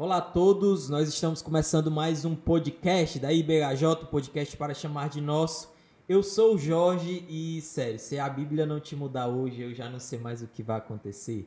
Olá a todos, nós estamos começando mais um podcast da IBHJ, podcast para chamar de nosso. Eu sou o Jorge e, sério, se a Bíblia não te mudar hoje, eu já não sei mais o que vai acontecer.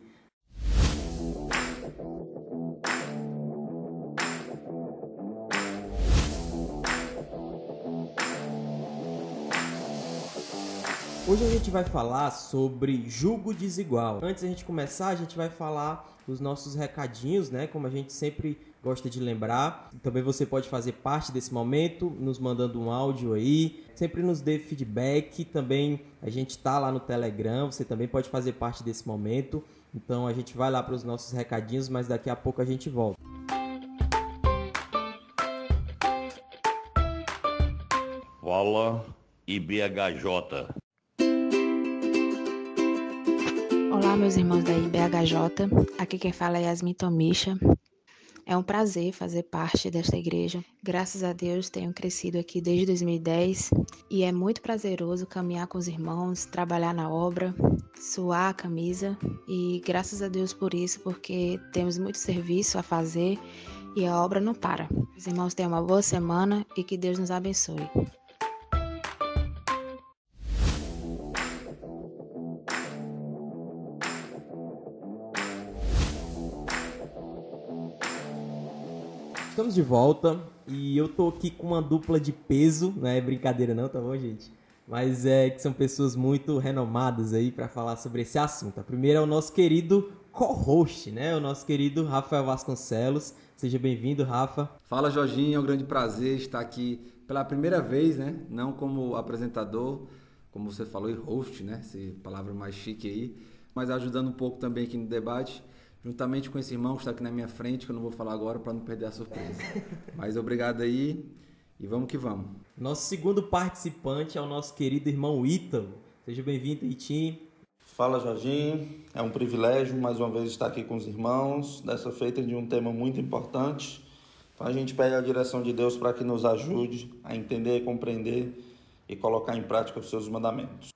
Hoje a gente vai falar sobre julgo desigual. Antes a gente começar, a gente vai falar os nossos recadinhos, né? Como a gente sempre gosta de lembrar. Também você pode fazer parte desse momento, nos mandando um áudio aí. Sempre nos dê feedback. Também a gente tá lá no Telegram, você também pode fazer parte desse momento. Então a gente vai lá para os nossos recadinhos, mas daqui a pouco a gente volta. Fala IBHJ. Olá, meus irmãos da IBHJ. Aqui quem fala é Yasmin Tomisha. É um prazer fazer parte desta igreja. Graças a Deus tenho crescido aqui desde 2010 e é muito prazeroso caminhar com os irmãos, trabalhar na obra, suar a camisa e graças a Deus por isso, porque temos muito serviço a fazer e a obra não para. Os irmãos tenham uma boa semana e que Deus nos abençoe. Estamos de volta e eu tô aqui com uma dupla de peso, não é brincadeira não, tá bom, gente? Mas é que são pessoas muito renomadas aí para falar sobre esse assunto. A primeira é o nosso querido co-host, né? O nosso querido Rafael Vasconcelos. Seja bem-vindo, Rafa. Fala, Jorginho. É um grande prazer estar aqui pela primeira vez, né? Não como apresentador, como você falou, e host, né? Essa palavra mais chique aí, mas ajudando um pouco também aqui no debate juntamente com esse irmão que está aqui na minha frente, que eu não vou falar agora para não perder a surpresa. Mas obrigado aí e vamos que vamos. Nosso segundo participante é o nosso querido irmão Ítalo. Seja bem-vindo, Itim. Fala, Jorginho. É um privilégio mais uma vez estar aqui com os irmãos, dessa feita de um tema muito importante. Então a gente pede a direção de Deus para que nos ajude a entender, compreender e colocar em prática os seus mandamentos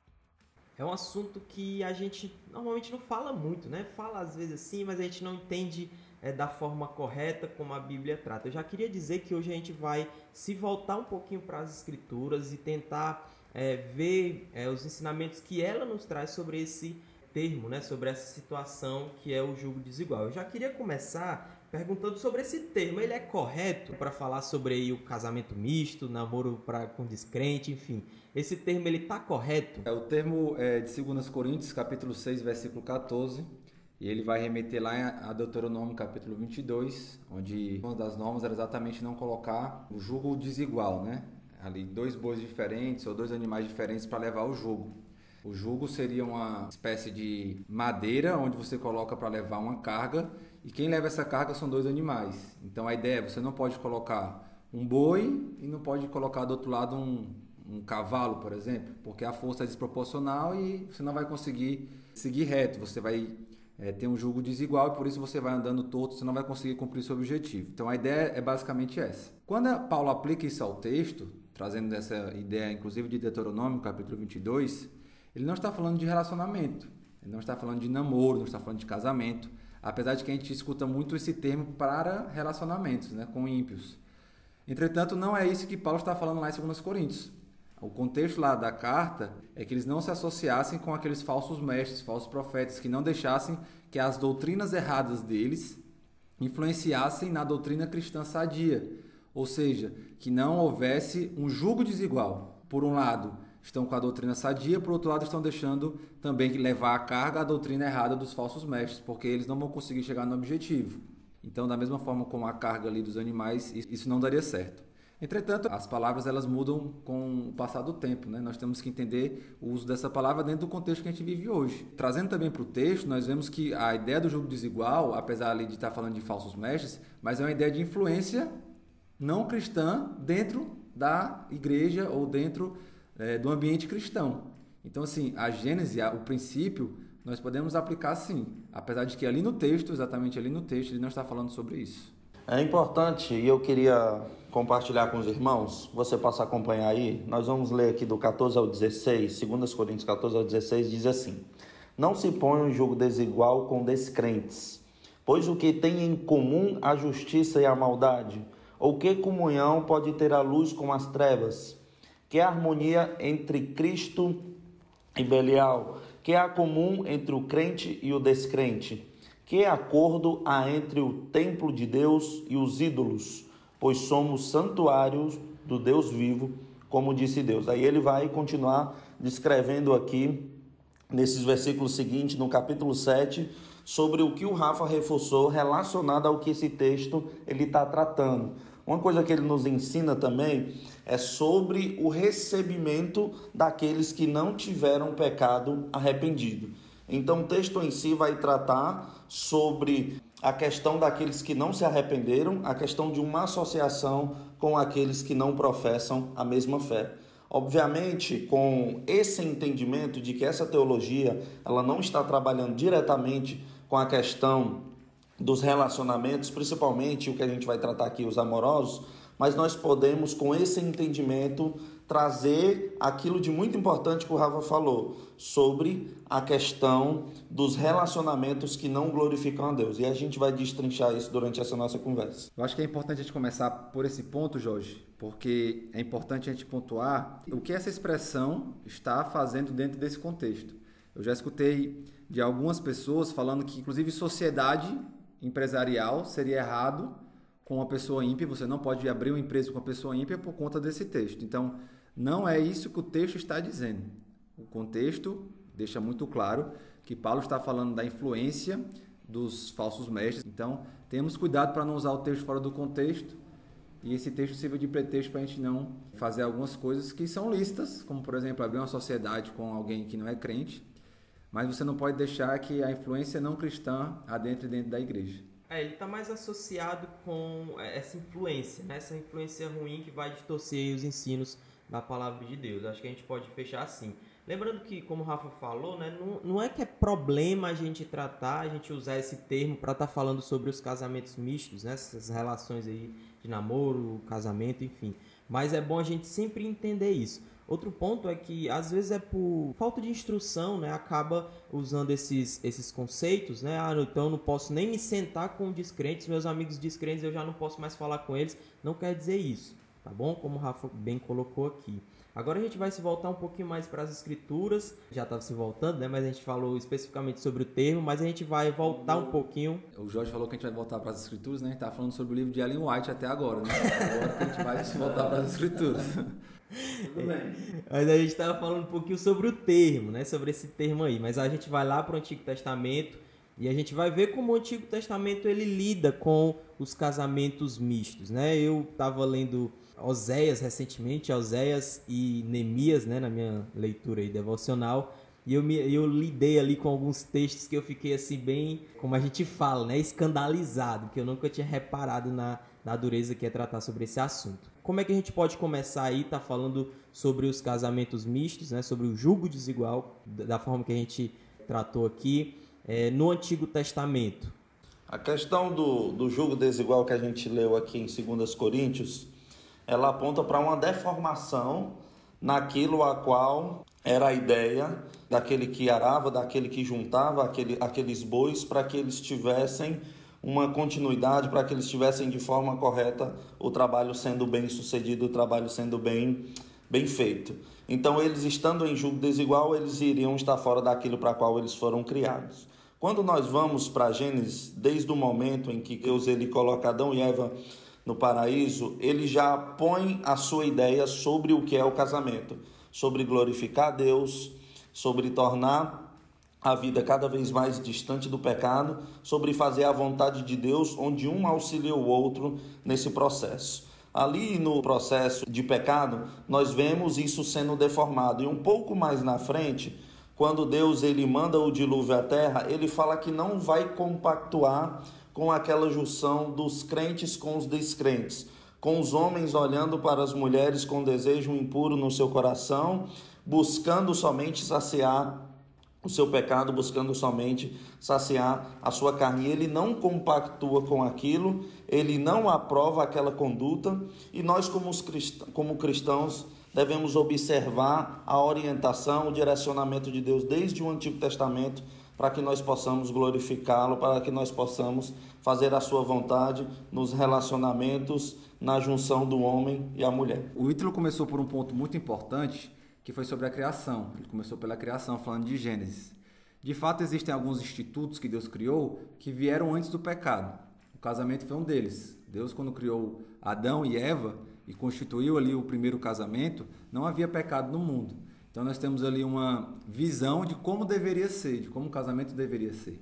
é um assunto que a gente normalmente não fala muito, né? Fala às vezes assim, mas a gente não entende é, da forma correta como a Bíblia trata. Eu já queria dizer que hoje a gente vai se voltar um pouquinho para as Escrituras e tentar é, ver é, os ensinamentos que ela nos traz sobre esse termo, né? Sobre essa situação que é o julgo desigual. Eu já queria começar perguntando sobre esse termo. Ele é correto para falar sobre o casamento misto, namoro pra, com descrente, enfim. Esse termo ele tá correto? É o termo é, de 2 Coríntios, capítulo 6, versículo 14. E ele vai remeter lá a Deuteronômio capítulo 22, onde uma das normas era exatamente não colocar o jugo desigual, né? Ali dois bois diferentes ou dois animais diferentes para levar o jugo. O jugo seria uma espécie de madeira onde você coloca para levar uma carga e quem leva essa carga são dois animais. Então a ideia é você não pode colocar um boi e não pode colocar do outro lado um, um cavalo, por exemplo, porque a força é desproporcional e você não vai conseguir seguir reto. Você vai é, ter um jugo desigual e por isso você vai andando torto, você não vai conseguir cumprir seu objetivo. Então a ideia é basicamente essa. Quando Paulo aplica isso ao texto, trazendo essa ideia inclusive de Deuteronômio, capítulo 22, ele não está falando de relacionamento, ele não está falando de namoro, não está falando de casamento apesar de que a gente escuta muito esse termo para relacionamentos né, com ímpios. Entretanto, não é isso que Paulo está falando lá em 2 Coríntios. O contexto lá da carta é que eles não se associassem com aqueles falsos mestres, falsos profetas, que não deixassem que as doutrinas erradas deles influenciassem na doutrina cristã sadia. Ou seja, que não houvesse um jugo desigual. Por um lado, estão com a doutrina sadia, por outro lado, estão deixando também levar a carga a doutrina errada dos falsos mestres, porque eles não vão conseguir chegar no objetivo. Então, da mesma forma como a carga ali dos animais, isso não daria certo. Entretanto, as palavras elas mudam com o passar do tempo, né? Nós temos que entender o uso dessa palavra dentro do contexto que a gente vive hoje. Trazendo também para o texto, nós vemos que a ideia do jogo desigual, apesar ali de estar falando de falsos mestres, mas é uma ideia de influência não cristã dentro da igreja ou dentro é, do ambiente cristão. Então, assim, a Gênese, o princípio, nós podemos aplicar sim, apesar de que ali no texto, exatamente ali no texto, ele não está falando sobre isso. É importante e eu queria compartilhar com os irmãos, você passa a acompanhar aí, nós vamos ler aqui do 14 ao 16, 2 Coríntios 14 ao 16, diz assim: Não se põe um jogo desigual com descrentes, Pois o que tem em comum a justiça e a maldade? Ou que comunhão pode ter a luz com as trevas? Que harmonia entre Cristo e Belial? Que há comum entre o crente e o descrente? Que acordo há entre o templo de Deus e os ídolos? Pois somos santuários do Deus vivo, como disse Deus. Aí ele vai continuar descrevendo aqui, nesses versículos seguintes, no capítulo 7, sobre o que o Rafa reforçou relacionado ao que esse texto ele está tratando. Uma coisa que ele nos ensina também é sobre o recebimento daqueles que não tiveram pecado arrependido. Então, o texto em si vai tratar sobre a questão daqueles que não se arrependeram, a questão de uma associação com aqueles que não professam a mesma fé. Obviamente, com esse entendimento de que essa teologia ela não está trabalhando diretamente com a questão dos relacionamentos, principalmente o que a gente vai tratar aqui, os amorosos, mas nós podemos, com esse entendimento, trazer aquilo de muito importante que o Rafa falou, sobre a questão dos relacionamentos que não glorificam a Deus. E a gente vai destrinchar isso durante essa nossa conversa. Eu acho que é importante a gente começar por esse ponto, Jorge, porque é importante a gente pontuar o que essa expressão está fazendo dentro desse contexto. Eu já escutei de algumas pessoas falando que, inclusive, sociedade empresarial seria errado com uma pessoa ímpia, você não pode abrir uma empresa com uma pessoa ímpia por conta desse texto. Então, não é isso que o texto está dizendo. O contexto deixa muito claro que Paulo está falando da influência dos falsos mestres. Então, temos cuidado para não usar o texto fora do contexto e esse texto sirva de pretexto para a gente não fazer algumas coisas que são listas, como por exemplo abrir uma sociedade com alguém que não é crente, mas você não pode deixar que a influência não cristã adentre dentro da igreja. É, ele está mais associado com essa influência, né? essa influência ruim que vai distorcer os ensinos da palavra de Deus. Acho que a gente pode fechar assim. Lembrando que, como o Rafa falou, né, não, não é que é problema a gente tratar, a gente usar esse termo para estar tá falando sobre os casamentos mistos, né, essas relações aí de namoro, casamento, enfim. Mas é bom a gente sempre entender isso. Outro ponto é que às vezes é por falta de instrução, né? Acaba usando esses, esses conceitos, né? Ah, então eu não posso nem me sentar com descrentes, meus amigos descrentes eu já não posso mais falar com eles. Não quer dizer isso, tá bom? Como o Rafa bem colocou aqui. Agora a gente vai se voltar um pouquinho mais para as escrituras. Já estava se voltando, né? Mas a gente falou especificamente sobre o termo, mas a gente vai voltar um pouquinho. O Jorge falou que a gente vai voltar para as escrituras, né? A gente tá falando sobre o livro de Ellen White até agora, né? Agora a gente vai se voltar para as escrituras. Tudo bem. Mas a gente estava falando um pouquinho sobre o termo, né? Sobre esse termo aí. Mas a gente vai lá para o Antigo Testamento e a gente vai ver como o Antigo Testamento ele lida com os casamentos mistos, né? Eu estava lendo Oséias recentemente, Oséias e Neemias, né? Na minha leitura aí devocional. E eu, me, eu lidei ali com alguns textos que eu fiquei assim bem, como a gente fala, né? Escandalizado, que eu nunca tinha reparado na, na dureza que é tratar sobre esse assunto. Como é que a gente pode começar aí, tá falando sobre os casamentos mistos, né, sobre o julgo desigual, da forma que a gente tratou aqui, é, no Antigo Testamento? A questão do, do julgo desigual que a gente leu aqui em 2 Coríntios, ela aponta para uma deformação naquilo a qual era a ideia daquele que arava, daquele que juntava aquele, aqueles bois para que eles tivessem uma continuidade para que eles tivessem de forma correta o trabalho sendo bem sucedido, o trabalho sendo bem, bem feito. Então, eles estando em julgo desigual, eles iriam estar fora daquilo para qual eles foram criados. Quando nós vamos para Gênesis, desde o momento em que Deus ele coloca Adão e Eva no paraíso, ele já põe a sua ideia sobre o que é o casamento, sobre glorificar Deus, sobre tornar a vida cada vez mais distante do pecado, sobre fazer a vontade de Deus, onde um auxilia o outro nesse processo. Ali no processo de pecado, nós vemos isso sendo deformado. E um pouco mais na frente, quando Deus ele manda o dilúvio à terra, ele fala que não vai compactuar com aquela junção dos crentes com os descrentes, com os homens olhando para as mulheres com desejo impuro no seu coração, buscando somente saciar o seu pecado, buscando somente saciar a sua carne. Ele não compactua com aquilo, ele não aprova aquela conduta, e nós, como, cristãos, devemos observar a orientação, o direcionamento de Deus desde o Antigo Testamento para que nós possamos glorificá-lo, para que nós possamos fazer a sua vontade nos relacionamentos, na junção do homem e a mulher. O Ítalo começou por um ponto muito importante, que foi sobre a criação. Ele começou pela criação, falando de Gênesis. De fato, existem alguns institutos que Deus criou que vieram antes do pecado. O casamento foi um deles. Deus, quando criou Adão e Eva e constituiu ali o primeiro casamento, não havia pecado no mundo. Então nós temos ali uma visão de como deveria ser, de como o casamento deveria ser.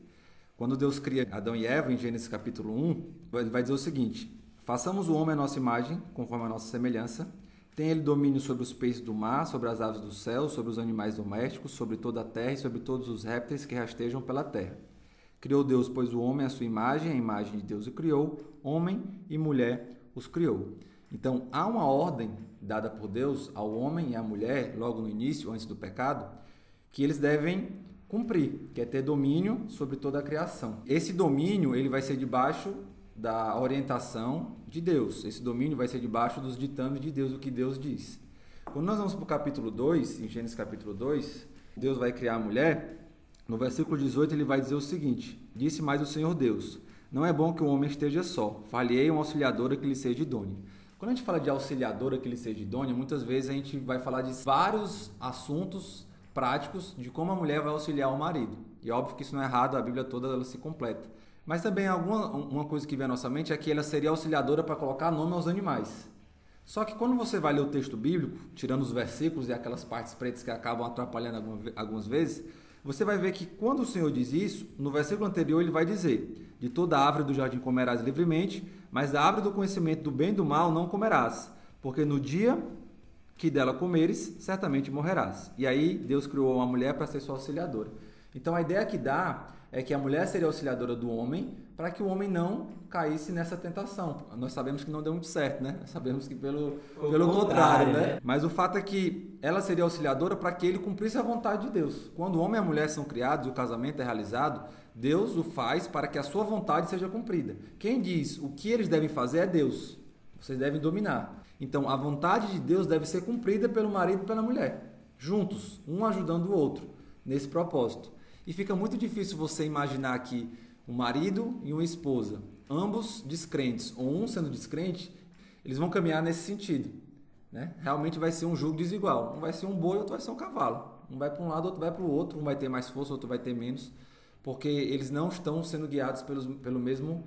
Quando Deus cria Adão e Eva, em Gênesis capítulo 1, ele vai dizer o seguinte: Façamos o homem à nossa imagem, conforme a nossa semelhança. Tem ele domínio sobre os peixes do mar, sobre as aves do céu, sobre os animais domésticos, sobre toda a terra e sobre todos os répteis que rastejam pela terra. Criou Deus, pois, o homem à sua imagem, a imagem de Deus o criou, homem e mulher os criou. Então, há uma ordem dada por Deus ao homem e à mulher, logo no início, antes do pecado, que eles devem cumprir, que é ter domínio sobre toda a criação. Esse domínio ele vai ser debaixo da orientação de Deus. Esse domínio vai ser debaixo dos ditames de Deus, o que Deus diz. Quando nós vamos para o capítulo 2, em Gênesis capítulo 2, Deus vai criar a mulher. No versículo 18 ele vai dizer o seguinte: Disse mais o Senhor Deus: Não é bom que o homem esteja só. Falhei uma auxiliadora que lhe seja idônea. Quando a gente fala de auxiliadora que lhe seja idônea, muitas vezes a gente vai falar de vários assuntos práticos de como a mulher vai auxiliar o marido. E óbvio que isso não é errado, a Bíblia toda ela se completa. Mas também alguma uma coisa que vem à nossa mente é que ela seria auxiliadora para colocar nome aos animais. Só que quando você vai ler o texto bíblico, tirando os versículos e aquelas partes pretas que acabam atrapalhando algumas vezes, você vai ver que quando o Senhor diz isso, no versículo anterior ele vai dizer: De toda árvore do jardim comerás livremente, mas da árvore do conhecimento do bem e do mal não comerás, porque no dia que dela comeres, certamente morrerás. E aí Deus criou uma mulher para ser sua auxiliadora. Então a ideia que dá é que a mulher seria auxiliadora do homem para que o homem não caísse nessa tentação. Nós sabemos que não deu muito certo, né? Nós sabemos que pelo, pelo contrário, contrário né? né? Mas o fato é que ela seria auxiliadora para que ele cumprisse a vontade de Deus. Quando o homem e a mulher são criados e o casamento é realizado, Deus o faz para que a sua vontade seja cumprida. Quem diz o que eles devem fazer é Deus. Vocês devem dominar. Então, a vontade de Deus deve ser cumprida pelo marido e pela mulher, juntos, um ajudando o outro nesse propósito. E fica muito difícil você imaginar que um marido e uma esposa, ambos descrentes, ou um sendo descrente, eles vão caminhar nesse sentido. Né? Realmente vai ser um jogo desigual. Um vai ser um boi, outro vai ser um cavalo. Um vai para um lado, outro vai para o outro. Um vai ter mais força, outro vai ter menos. Porque eles não estão sendo guiados pelos, pelo mesmo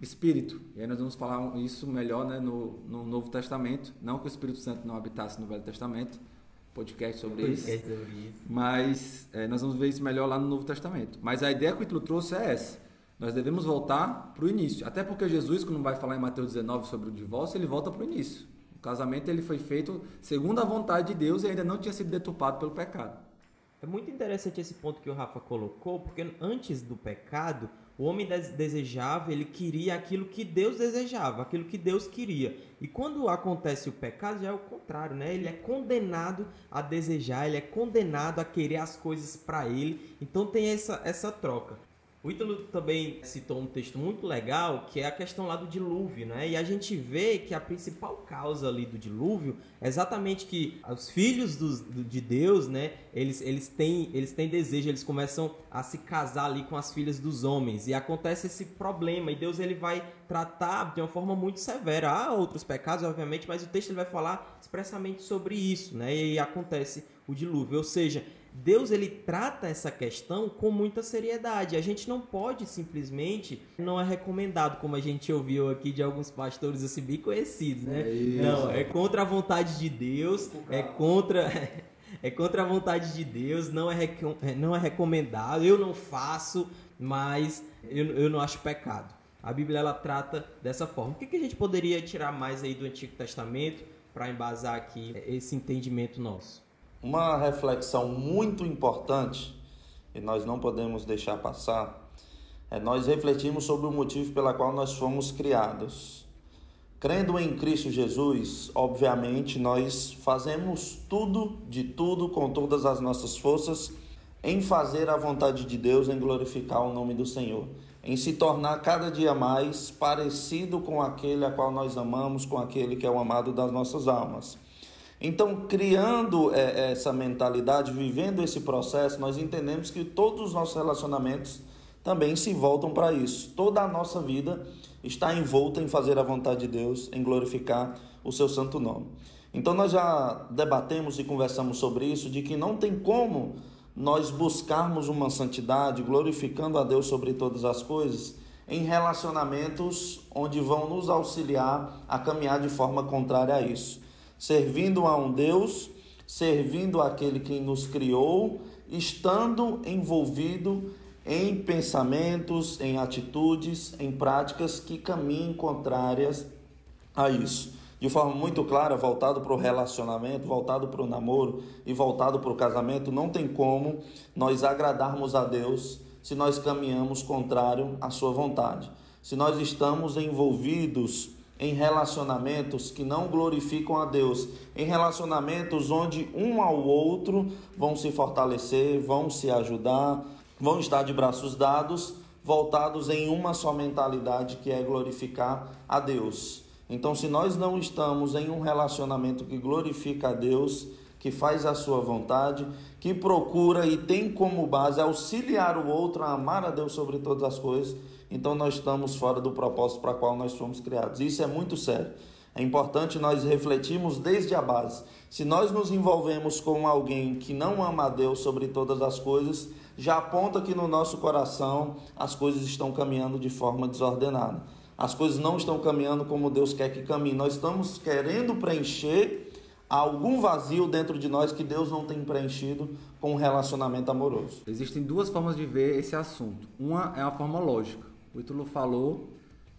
Espírito. E aí nós vamos falar isso melhor né, no, no Novo Testamento. Não que o Espírito Santo não habitasse no Velho Testamento, podcast sobre podcast isso. Sobre isso. Mas é, nós vamos ver isso melhor lá no Novo Testamento. Mas a ideia que o Ítalo trouxe é essa. Nós devemos voltar para o início. Até porque Jesus, quando vai falar em Mateus 19 sobre o divórcio, ele volta para o início. O casamento ele foi feito segundo a vontade de Deus e ainda não tinha sido deturpado pelo pecado. É muito interessante esse ponto que o Rafa colocou, porque antes do pecado, o homem desejava, ele queria aquilo que Deus desejava, aquilo que Deus queria. E quando acontece o pecado, já é o contrário, né? Ele é condenado a desejar, ele é condenado a querer as coisas para ele. Então tem essa, essa troca. O Ítalo também citou um texto muito legal, que é a questão lá do dilúvio, né? E a gente vê que a principal causa ali do dilúvio é exatamente que os filhos dos, de Deus, né? Eles, eles, têm, eles têm desejo, eles começam a se casar ali com as filhas dos homens. E acontece esse problema, e Deus ele vai tratar de uma forma muito severa. Há outros pecados, obviamente, mas o texto ele vai falar expressamente sobre isso, né? E acontece o dilúvio. Ou seja, Deus ele trata essa questão com muita seriedade. A gente não pode simplesmente, não é recomendado, como a gente ouviu aqui de alguns pastores assim bem conhecidos, né? É não, é contra a vontade de Deus, é contra é contra a vontade de Deus, não é, é não é recomendado, eu não faço, mas eu, eu não acho pecado. A Bíblia ela trata dessa forma. O que, que a gente poderia tirar mais aí do Antigo Testamento para embasar aqui esse entendimento nosso? Uma reflexão muito importante, e nós não podemos deixar passar, é nós refletirmos sobre o motivo pela qual nós fomos criados. Crendo em Cristo Jesus, obviamente nós fazemos tudo, de tudo, com todas as nossas forças, em fazer a vontade de Deus, em glorificar o nome do Senhor, em se tornar cada dia mais parecido com aquele a qual nós amamos, com aquele que é o amado das nossas almas. Então, criando é, essa mentalidade, vivendo esse processo, nós entendemos que todos os nossos relacionamentos também se voltam para isso. Toda a nossa vida está envolta em fazer a vontade de Deus, em glorificar o seu santo nome. Então nós já debatemos e conversamos sobre isso de que não tem como nós buscarmos uma santidade, glorificando a Deus sobre todas as coisas, em relacionamentos onde vão nos auxiliar a caminhar de forma contrária a isso, servindo a um Deus, servindo aquele que nos criou, estando envolvido em pensamentos, em atitudes, em práticas que caminhem contrárias a isso de forma muito clara, voltado para o relacionamento, voltado para o namoro e voltado para o casamento, não tem como nós agradarmos a Deus se nós caminhamos contrário à sua vontade. Se nós estamos envolvidos em relacionamentos que não glorificam a Deus, em relacionamentos onde um ao outro vão se fortalecer, vão se ajudar, vão estar de braços dados, voltados em uma só mentalidade que é glorificar a Deus. Então, se nós não estamos em um relacionamento que glorifica a Deus, que faz a sua vontade, que procura e tem como base auxiliar o outro a amar a Deus sobre todas as coisas, então nós estamos fora do propósito para qual nós fomos criados. Isso é muito sério. É importante nós refletirmos desde a base. Se nós nos envolvemos com alguém que não ama a Deus sobre todas as coisas, já aponta que no nosso coração as coisas estão caminhando de forma desordenada as coisas não estão caminhando como Deus quer que caminhe. Nós estamos querendo preencher algum vazio dentro de nós que Deus não tem preenchido com um relacionamento amoroso. Existem duas formas de ver esse assunto. Uma é a forma lógica. O Ítalo falou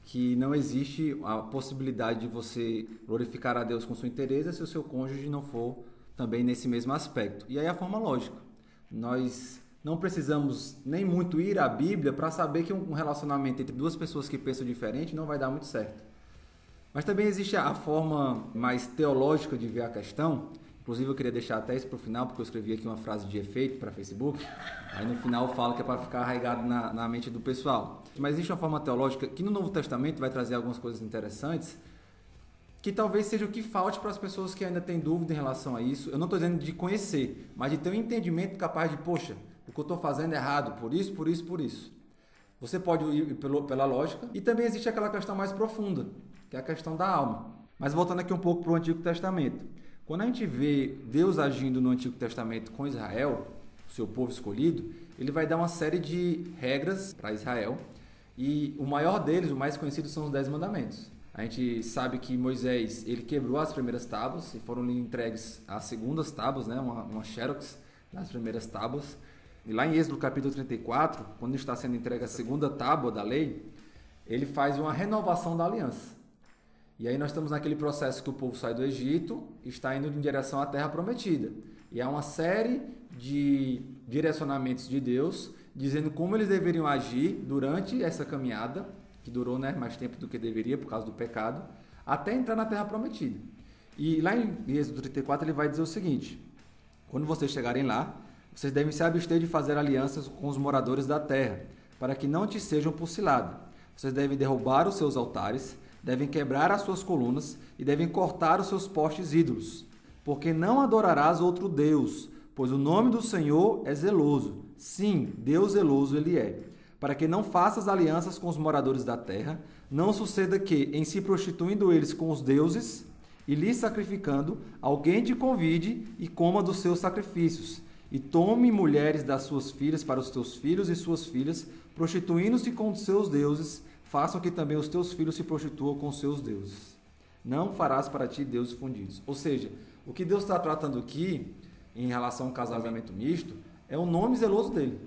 que não existe a possibilidade de você glorificar a Deus com sua interesse se o seu cônjuge não for também nesse mesmo aspecto. E aí a forma lógica. Nós não precisamos nem muito ir à Bíblia para saber que um relacionamento entre duas pessoas que pensam diferente não vai dar muito certo. Mas também existe a forma mais teológica de ver a questão. Inclusive, eu queria deixar até isso para o final, porque eu escrevi aqui uma frase de efeito para Facebook. Aí no final eu falo que é para ficar arraigado na, na mente do pessoal. Mas existe uma forma teológica que no Novo Testamento vai trazer algumas coisas interessantes que talvez seja o que falte para as pessoas que ainda têm dúvida em relação a isso. Eu não estou dizendo de conhecer, mas de ter um entendimento capaz de, poxa, o que eu estou fazendo é errado, por isso, por isso, por isso. Você pode ir pelo, pela lógica e também existe aquela questão mais profunda, que é a questão da alma. Mas voltando aqui um pouco para o Antigo Testamento. Quando a gente vê Deus agindo no Antigo Testamento com Israel, seu povo escolhido, ele vai dar uma série de regras para Israel. E o maior deles, o mais conhecido, são os Dez Mandamentos. A gente sabe que Moisés ele quebrou as primeiras tábuas e foram lhe entregues as segundas tábuas, né, uma, uma xerox das primeiras tábuas. E lá em Êxodo capítulo 34, quando está sendo entregue a segunda tábua da lei, ele faz uma renovação da aliança. E aí nós estamos naquele processo que o povo sai do Egito está indo em direção à terra prometida. E há uma série de direcionamentos de Deus dizendo como eles deveriam agir durante essa caminhada, que durou né, mais tempo do que deveria por causa do pecado, até entrar na terra prometida. E lá em Êxodo 34 ele vai dizer o seguinte: quando vocês chegarem lá, vocês devem se abster de fazer alianças com os moradores da terra, para que não te sejam por cilada. Vocês devem derrubar os seus altares, devem quebrar as suas colunas e devem cortar os seus postes ídolos. Porque não adorarás outro Deus, pois o nome do Senhor é zeloso. Sim, Deus zeloso ele é. Para que não faças alianças com os moradores da terra, não suceda que, em se prostituindo eles com os deuses e lhes sacrificando, alguém te convide e coma dos seus sacrifícios e tome mulheres das suas filhas para os teus filhos e suas filhas, prostituindo-se com os seus deuses, façam que também os teus filhos se prostituam com seus deuses. Não farás para ti deuses fundidos. Ou seja, o que Deus está tratando aqui, em relação ao casamento misto, é o nome zeloso dele.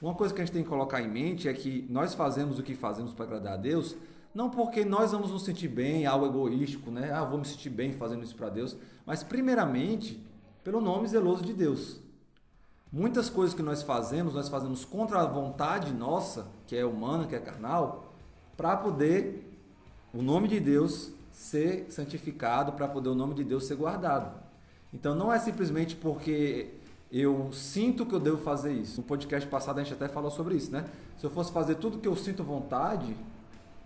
Uma coisa que a gente tem que colocar em mente é que nós fazemos o que fazemos para agradar a Deus, não porque nós vamos nos sentir bem, algo egoístico, né? Ah, vou me sentir bem fazendo isso para Deus, mas primeiramente pelo nome zeloso de Deus. Muitas coisas que nós fazemos, nós fazemos contra a vontade nossa, que é humana, que é carnal, para poder o nome de Deus ser santificado, para poder o nome de Deus ser guardado. Então não é simplesmente porque eu sinto que eu devo fazer isso. No podcast passado a gente até falou sobre isso, né? Se eu fosse fazer tudo que eu sinto vontade,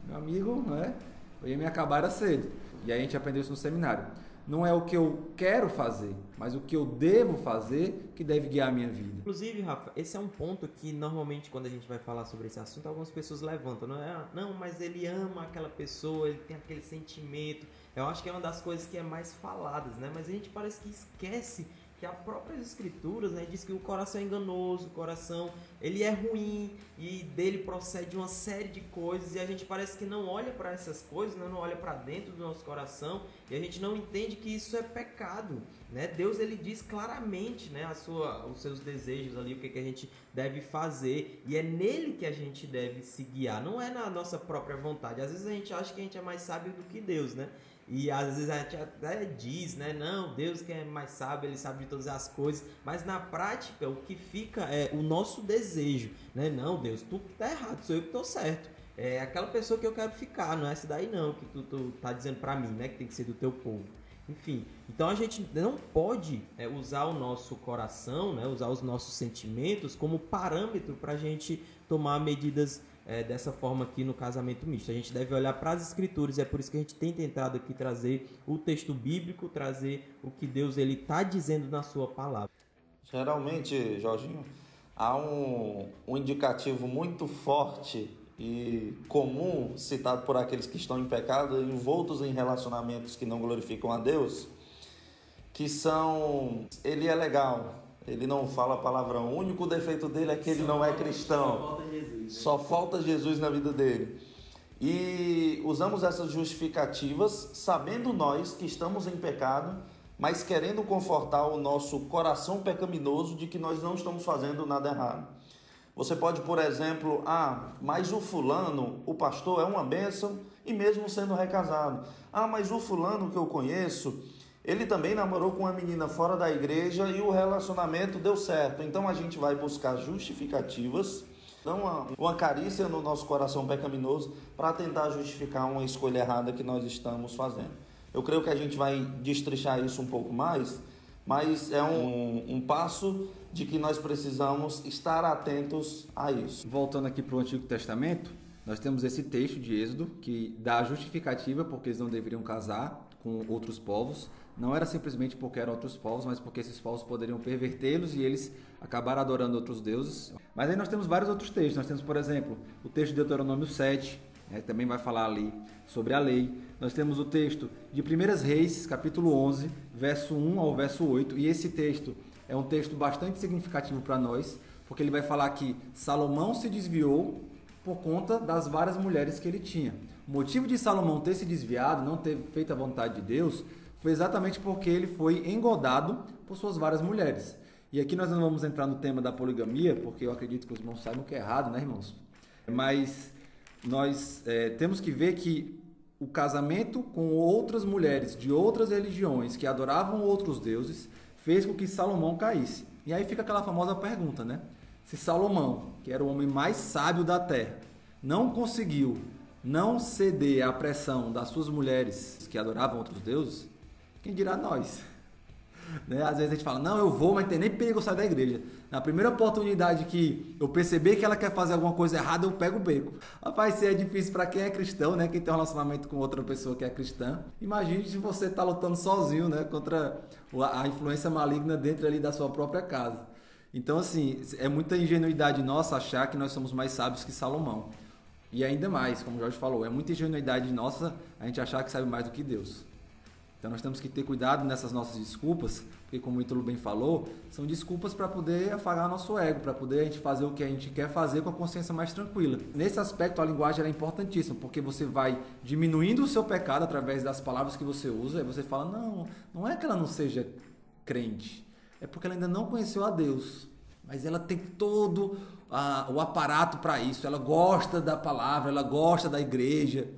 meu amigo, né? Eu ia me acabar cedo. E aí a gente aprendeu isso no seminário. Não é o que eu quero fazer, mas o que eu devo fazer que deve guiar a minha vida. Inclusive, Rafa, esse é um ponto que normalmente quando a gente vai falar sobre esse assunto, algumas pessoas levantam, não é? Ah, não, mas ele ama aquela pessoa, ele tem aquele sentimento. Eu acho que é uma das coisas que é mais faladas, né? Mas a gente parece que esquece que as próprias escrituras né, diz que o coração é enganoso, o coração ele é ruim e dele procede uma série de coisas e a gente parece que não olha para essas coisas, né, não olha para dentro do nosso coração e a gente não entende que isso é pecado, né? Deus ele diz claramente, né, a sua, os seus desejos ali, o que, que a gente deve fazer e é nele que a gente deve se guiar, não é na nossa própria vontade. Às vezes a gente acha que a gente é mais sábio do que Deus, né? E às vezes a gente até diz, né? Não, Deus que é mais sábio, ele sabe de todas as coisas. Mas na prática, o que fica é o nosso desejo, né? Não, Deus, tu tá errado, sou eu que tô certo. É aquela pessoa que eu quero ficar, não é essa daí não, que tu, tu tá dizendo para mim, né? Que tem que ser do teu povo. Enfim, então a gente não pode é, usar o nosso coração, né? Usar os nossos sentimentos como parâmetro para a gente tomar medidas é, dessa forma aqui no casamento misto. A gente deve olhar para as escrituras, é por isso que a gente tem tentado aqui trazer o texto bíblico, trazer o que Deus ele está dizendo na sua palavra. Geralmente, Jorginho, há um, um indicativo muito forte e comum citado por aqueles que estão em pecado, envoltos em relacionamentos que não glorificam a Deus, que são ele é legal, ele não fala palavrão. O único defeito dele é que ele não é cristão. Só falta Jesus, né? só falta Jesus na vida dele. E usamos essas justificativas, sabendo nós que estamos em pecado, mas querendo confortar o nosso coração pecaminoso de que nós não estamos fazendo nada errado. Você pode, por exemplo, ah, mas o fulano, o pastor é uma bênção e mesmo sendo recasado. Ah, mas o fulano que eu conheço, ele também namorou com uma menina fora da igreja e o relacionamento deu certo. Então a gente vai buscar justificativas, não uma, uma carícia no nosso coração pecaminoso, para tentar justificar uma escolha errada que nós estamos fazendo. Eu creio que a gente vai destrichar isso um pouco mais, mas é um, um passo de que nós precisamos estar atentos a isso. Voltando aqui para o Antigo Testamento, nós temos esse texto de Êxodo que dá a justificativa porque eles não deveriam casar com outros povos não era simplesmente porque eram outros povos, mas porque esses povos poderiam pervertê-los e eles acabaram adorando outros deuses. Mas aí nós temos vários outros textos. Nós temos, por exemplo, o texto de Deuteronômio 7, né, também vai falar ali sobre a lei. Nós temos o texto de 1 Reis, capítulo 11, verso 1 ao verso 8. E esse texto é um texto bastante significativo para nós, porque ele vai falar que Salomão se desviou por conta das várias mulheres que ele tinha. O motivo de Salomão ter se desviado, não ter feito a vontade de Deus, foi exatamente porque ele foi engodado por suas várias mulheres. E aqui nós não vamos entrar no tema da poligamia, porque eu acredito que os irmãos saibam que é errado, né, irmãos? Mas nós é, temos que ver que o casamento com outras mulheres de outras religiões que adoravam outros deuses fez com que Salomão caísse. E aí fica aquela famosa pergunta, né? Se Salomão, que era o homem mais sábio da terra, não conseguiu não ceder à pressão das suas mulheres que adoravam outros deuses, quem dirá nós? Né? Às vezes a gente fala, não, eu vou, mas tem nem perigo eu sair da igreja. Na primeira oportunidade que eu perceber que ela quer fazer alguma coisa errada, eu pego o beco. Rapaz, isso é difícil para quem é cristão, né? Quem tem um relacionamento com outra pessoa que é cristã. Imagine se você está lutando sozinho, né? Contra a influência maligna dentro ali da sua própria casa. Então, assim, é muita ingenuidade nossa achar que nós somos mais sábios que Salomão. E ainda mais, como o Jorge falou, é muita ingenuidade nossa a gente achar que sabe mais do que Deus. Então nós temos que ter cuidado nessas nossas desculpas, porque como o Ítalo bem falou, são desculpas para poder afagar nosso ego, para poder a gente fazer o que a gente quer fazer com a consciência mais tranquila. Nesse aspecto a linguagem é importantíssima, porque você vai diminuindo o seu pecado através das palavras que você usa, e você fala: "Não, não é que ela não seja crente, é porque ela ainda não conheceu a Deus, mas ela tem todo a, o aparato para isso, ela gosta da palavra, ela gosta da igreja.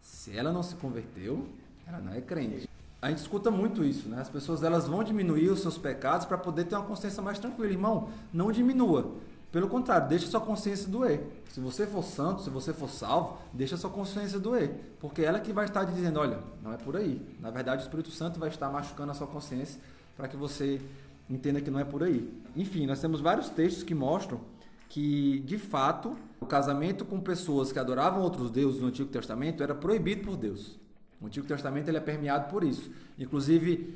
Se ela não se converteu, ela não é crente a gente escuta muito isso, né? As pessoas elas vão diminuir os seus pecados para poder ter uma consciência mais tranquila. Irmão, não diminua. Pelo contrário, deixa sua consciência doer. Se você for santo, se você for salvo, deixa sua consciência doer. Porque ela que vai estar te dizendo, olha, não é por aí. Na verdade, o Espírito Santo vai estar machucando a sua consciência para que você entenda que não é por aí. Enfim, nós temos vários textos que mostram que, de fato, o casamento com pessoas que adoravam outros deuses no Antigo Testamento era proibido por Deus. O Antigo Testamento ele é permeado por isso. Inclusive,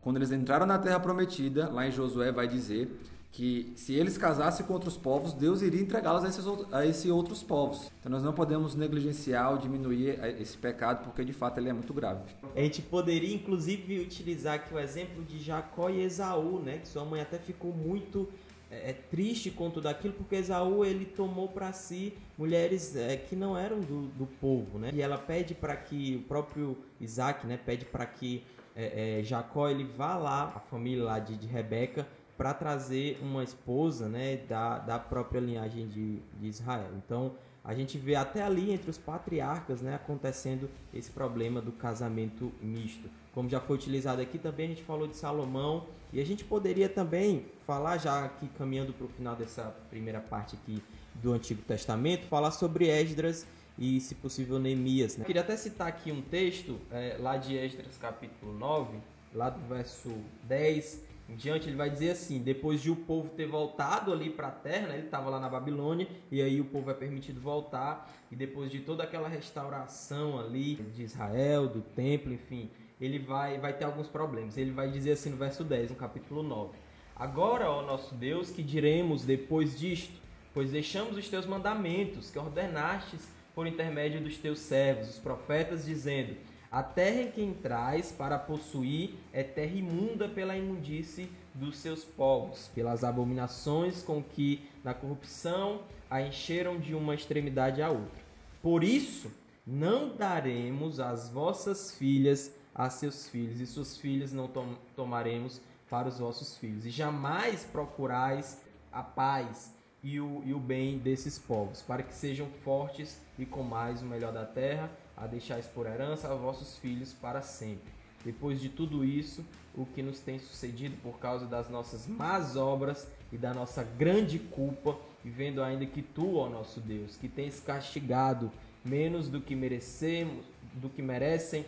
quando eles entraram na Terra Prometida, lá em Josué vai dizer que se eles casassem com outros povos, Deus iria entregá-los a esses, a esses outros povos. Então nós não podemos negligenciar ou diminuir esse pecado, porque de fato ele é muito grave. A gente poderia inclusive utilizar aqui o exemplo de Jacó e Esaú, né? Que sua mãe até ficou muito é, é triste com tudo aquilo, porque Esaú ele tomou para si mulheres é, que não eram do, do povo, né? E ela pede para que o próprio Isaac, né? Pede para que é, é, Jacó ele vá lá, a família lá de, de Rebeca, para trazer uma esposa né, da, da própria linhagem de, de Israel. Então, a gente vê até ali entre os patriarcas né, acontecendo esse problema do casamento misto. Como já foi utilizado aqui, também a gente falou de Salomão e a gente poderia também falar, já aqui caminhando para o final dessa primeira parte aqui do Antigo Testamento, falar sobre Esdras e, se possível, Neemias. Né? Queria até citar aqui um texto é, lá de Esdras capítulo 9, lá do verso 10 em diante, ele vai dizer assim: depois de o povo ter voltado ali para a terra, né, ele estava lá na Babilônia, e aí o povo é permitido voltar, e depois de toda aquela restauração ali de Israel, do templo, enfim, ele vai, vai ter alguns problemas. Ele vai dizer assim no verso 10, no capítulo 9: Agora, ó nosso Deus, que diremos depois disto? Pois deixamos os teus mandamentos que ordenastes por intermédio dos teus servos, os profetas, dizendo a terra em que entrais para possuir é terra imunda pela imundície dos seus povos, pelas abominações com que na corrupção a encheram de uma extremidade à outra. Por isso, não daremos as vossas filhas a seus filhos, e suas filhas não tom tomaremos para os vossos filhos. E jamais procurais a paz e o, e o bem desses povos, para que sejam fortes e com mais o melhor da terra a deixais por herança a vossos filhos para sempre. Depois de tudo isso, o que nos tem sucedido por causa das nossas más obras e da nossa grande culpa, e vendo ainda que tu, ó nosso Deus, que tens castigado menos do que merecemos, do que merecem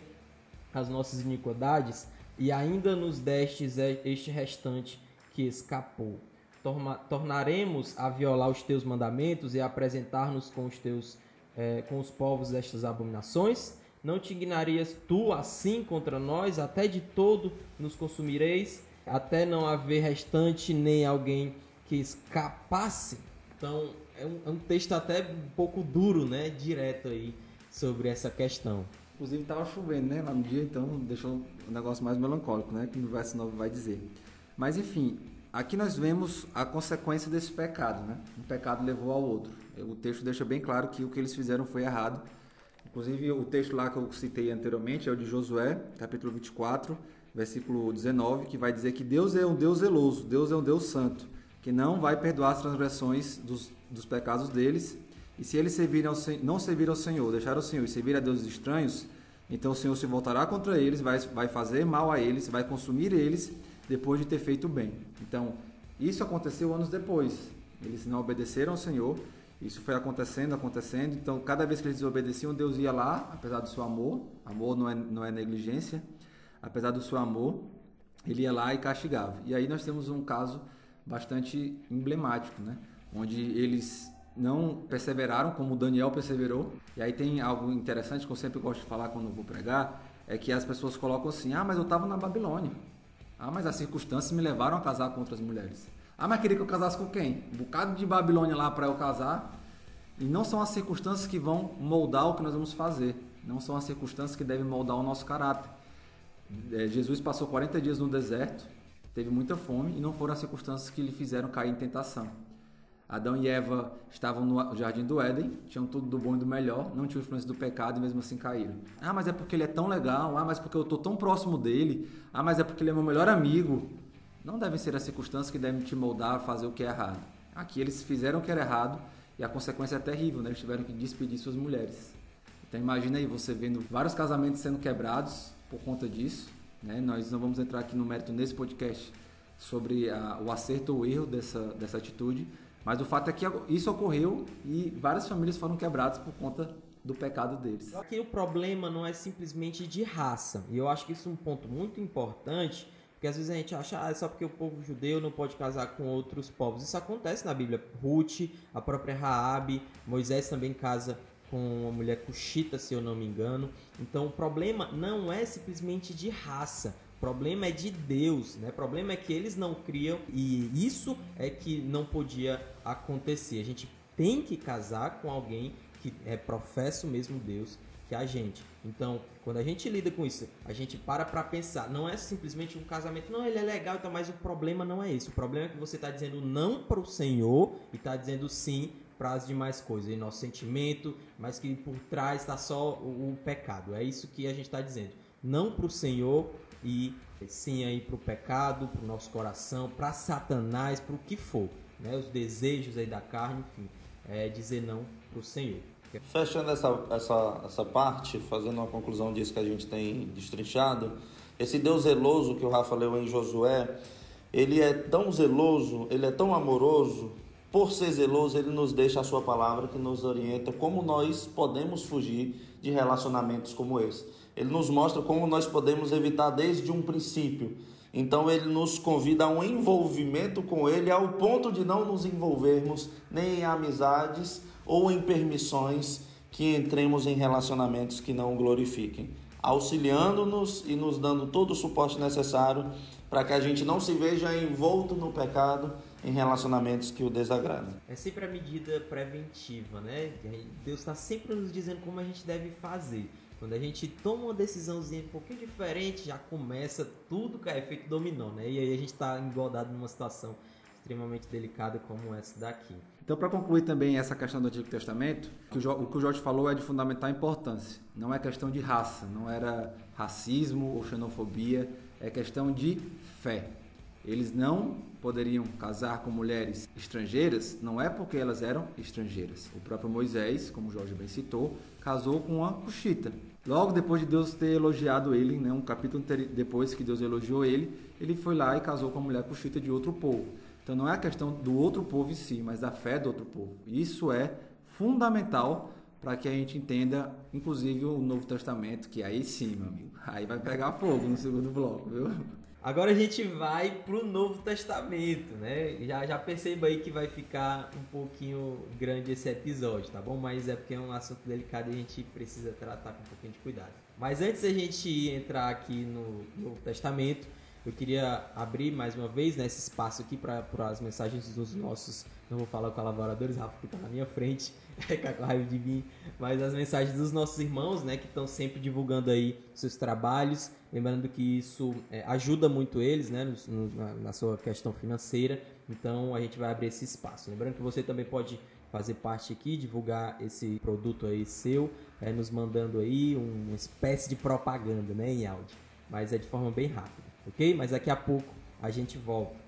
as nossas iniquidades, e ainda nos destes este restante que escapou. Tornaremos a violar os teus mandamentos e a apresentar-nos com os teus é, com os povos destas abominações? Não te ignarias tu assim contra nós, até de todo nos consumireis, até não haver restante nem alguém que escapasse? Então, é um, é um texto até um pouco duro, né? Direto aí sobre essa questão. Inclusive estava chovendo, né, lá no dia, então deixou um negócio mais melancólico, né, que no verso 9 vai dizer. Mas enfim, aqui nós vemos a consequência desse pecado, né? Um pecado levou ao outro. O texto deixa bem claro que o que eles fizeram foi errado. Inclusive, o texto lá que eu citei anteriormente é o de Josué, capítulo 24, versículo 19, que vai dizer que Deus é um Deus zeloso, Deus é um Deus santo, que não vai perdoar as transgressões dos, dos pecados deles. E se eles servirem ao, não servir ao Senhor, deixar o Senhor e servir a deuses estranhos, então o Senhor se voltará contra eles, vai, vai fazer mal a eles, vai consumir eles depois de ter feito bem. Então, isso aconteceu anos depois. Eles não obedeceram ao Senhor isso foi acontecendo, acontecendo. Então, cada vez que eles desobedeciam, Deus ia lá, apesar do seu amor. Amor não é, não é negligência. Apesar do seu amor, ele ia lá e castigava. E aí nós temos um caso bastante emblemático, né? Onde eles não perseveraram como Daniel perseverou. E aí tem algo interessante que eu sempre gosto de falar quando vou pregar, é que as pessoas colocam assim: "Ah, mas eu estava na Babilônia. Ah, mas as circunstâncias me levaram a casar com outras mulheres." Ah, mas queria que eu casasse com quem? Um bocado de Babilônia lá para eu casar. E não são as circunstâncias que vão moldar o que nós vamos fazer. Não são as circunstâncias que devem moldar o nosso caráter. É, Jesus passou 40 dias no deserto, teve muita fome e não foram as circunstâncias que lhe fizeram cair em tentação. Adão e Eva estavam no jardim do Éden, tinham tudo do bom e do melhor, não tinham influência do pecado e mesmo assim caíram. Ah, mas é porque ele é tão legal, ah, mas porque eu estou tão próximo dele, ah, mas é porque ele é meu melhor amigo. Não devem ser as circunstâncias que devem te moldar a fazer o que é errado. Aqui eles fizeram o que era errado e a consequência é terrível, né? Eles tiveram que despedir suas mulheres. Então imagina aí você vendo vários casamentos sendo quebrados por conta disso. Né? Nós não vamos entrar aqui no mérito nesse podcast sobre a, o acerto ou erro dessa, dessa atitude, mas o fato é que isso ocorreu e várias famílias foram quebradas por conta do pecado deles. Aqui o problema não é simplesmente de raça, e eu acho que isso é um ponto muito importante porque às vezes a gente acha, ah, é só porque o povo judeu não pode casar com outros povos. Isso acontece na Bíblia. Ruth, a própria Raabe, Moisés também casa com uma mulher cuxita, se eu não me engano. Então o problema não é simplesmente de raça. O problema é de Deus, né? O problema é que eles não criam e isso é que não podia acontecer. A gente tem que casar com alguém que é professa o mesmo Deus que a gente. Então, quando a gente lida com isso, a gente para para pensar. Não é simplesmente um casamento, não, ele é legal, então, mas o problema não é esse. O problema é que você está dizendo não para o Senhor e está dizendo sim para as demais coisas, em nosso sentimento, mas que por trás está só o, o, pecado. É isso que a gente está dizendo. Não para o Senhor e sim aí para o pecado, para o nosso coração, para Satanás, para o que for, né? Os desejos aí da carne, enfim, é dizer não para o Senhor. Fechando essa, essa, essa parte, fazendo uma conclusão disso que a gente tem destrinchado, esse Deus zeloso que o Rafa leu em Josué, ele é tão zeloso, ele é tão amoroso, por ser zeloso, ele nos deixa a sua palavra que nos orienta como nós podemos fugir de relacionamentos como esse. Ele nos mostra como nós podemos evitar desde um princípio. Então ele nos convida a um envolvimento com ele ao ponto de não nos envolvermos nem em amizades ou em permissões que entremos em relacionamentos que não glorifiquem, auxiliando-nos e nos dando todo o suporte necessário para que a gente não se veja envolto no pecado em relacionamentos que o desagradam. É sempre a medida preventiva, né? Deus está sempre nos dizendo como a gente deve fazer. Quando a gente toma uma decisãozinha um pouquinho diferente, já começa tudo com efeito dominó, né? E aí a gente está engodado numa situação extremamente delicada como essa daqui. Então, para concluir também essa questão do Antigo Testamento, o que o Jorge falou é de fundamental importância. Não é questão de raça, não era racismo ou xenofobia, é questão de fé. Eles não poderiam casar com mulheres estrangeiras, não é porque elas eram estrangeiras. O próprio Moisés, como o Jorge bem citou, casou com uma cuxita. Logo depois de Deus ter elogiado ele, né, um capítulo depois que Deus elogiou ele, ele foi lá e casou com a mulher cuxita de outro povo. Então não é a questão do outro povo em si, mas da fé do outro povo. Isso é fundamental para que a gente entenda, inclusive, o Novo Testamento, que aí sim, meu amigo, aí vai pegar fogo no segundo bloco, viu? Agora a gente vai pro Novo Testamento, né? Já, já perceba aí que vai ficar um pouquinho grande esse episódio, tá bom? Mas é porque é um assunto delicado e a gente precisa tratar com um pouquinho de cuidado. Mas antes da gente entrar aqui no Novo Testamento, eu queria abrir mais uma vez né, esse espaço aqui para as mensagens dos nossos, não vou falar colaboradores, Rafa, que está na minha frente, fica com raiva de mim, mas as mensagens dos nossos irmãos, né, que estão sempre divulgando aí seus trabalhos, lembrando que isso é, ajuda muito eles, né, no, na, na sua questão financeira, então a gente vai abrir esse espaço. Lembrando que você também pode fazer parte aqui, divulgar esse produto aí seu, é, nos mandando aí uma espécie de propaganda, né, em áudio, mas é de forma bem rápida ok? Mas daqui a pouco a gente volta.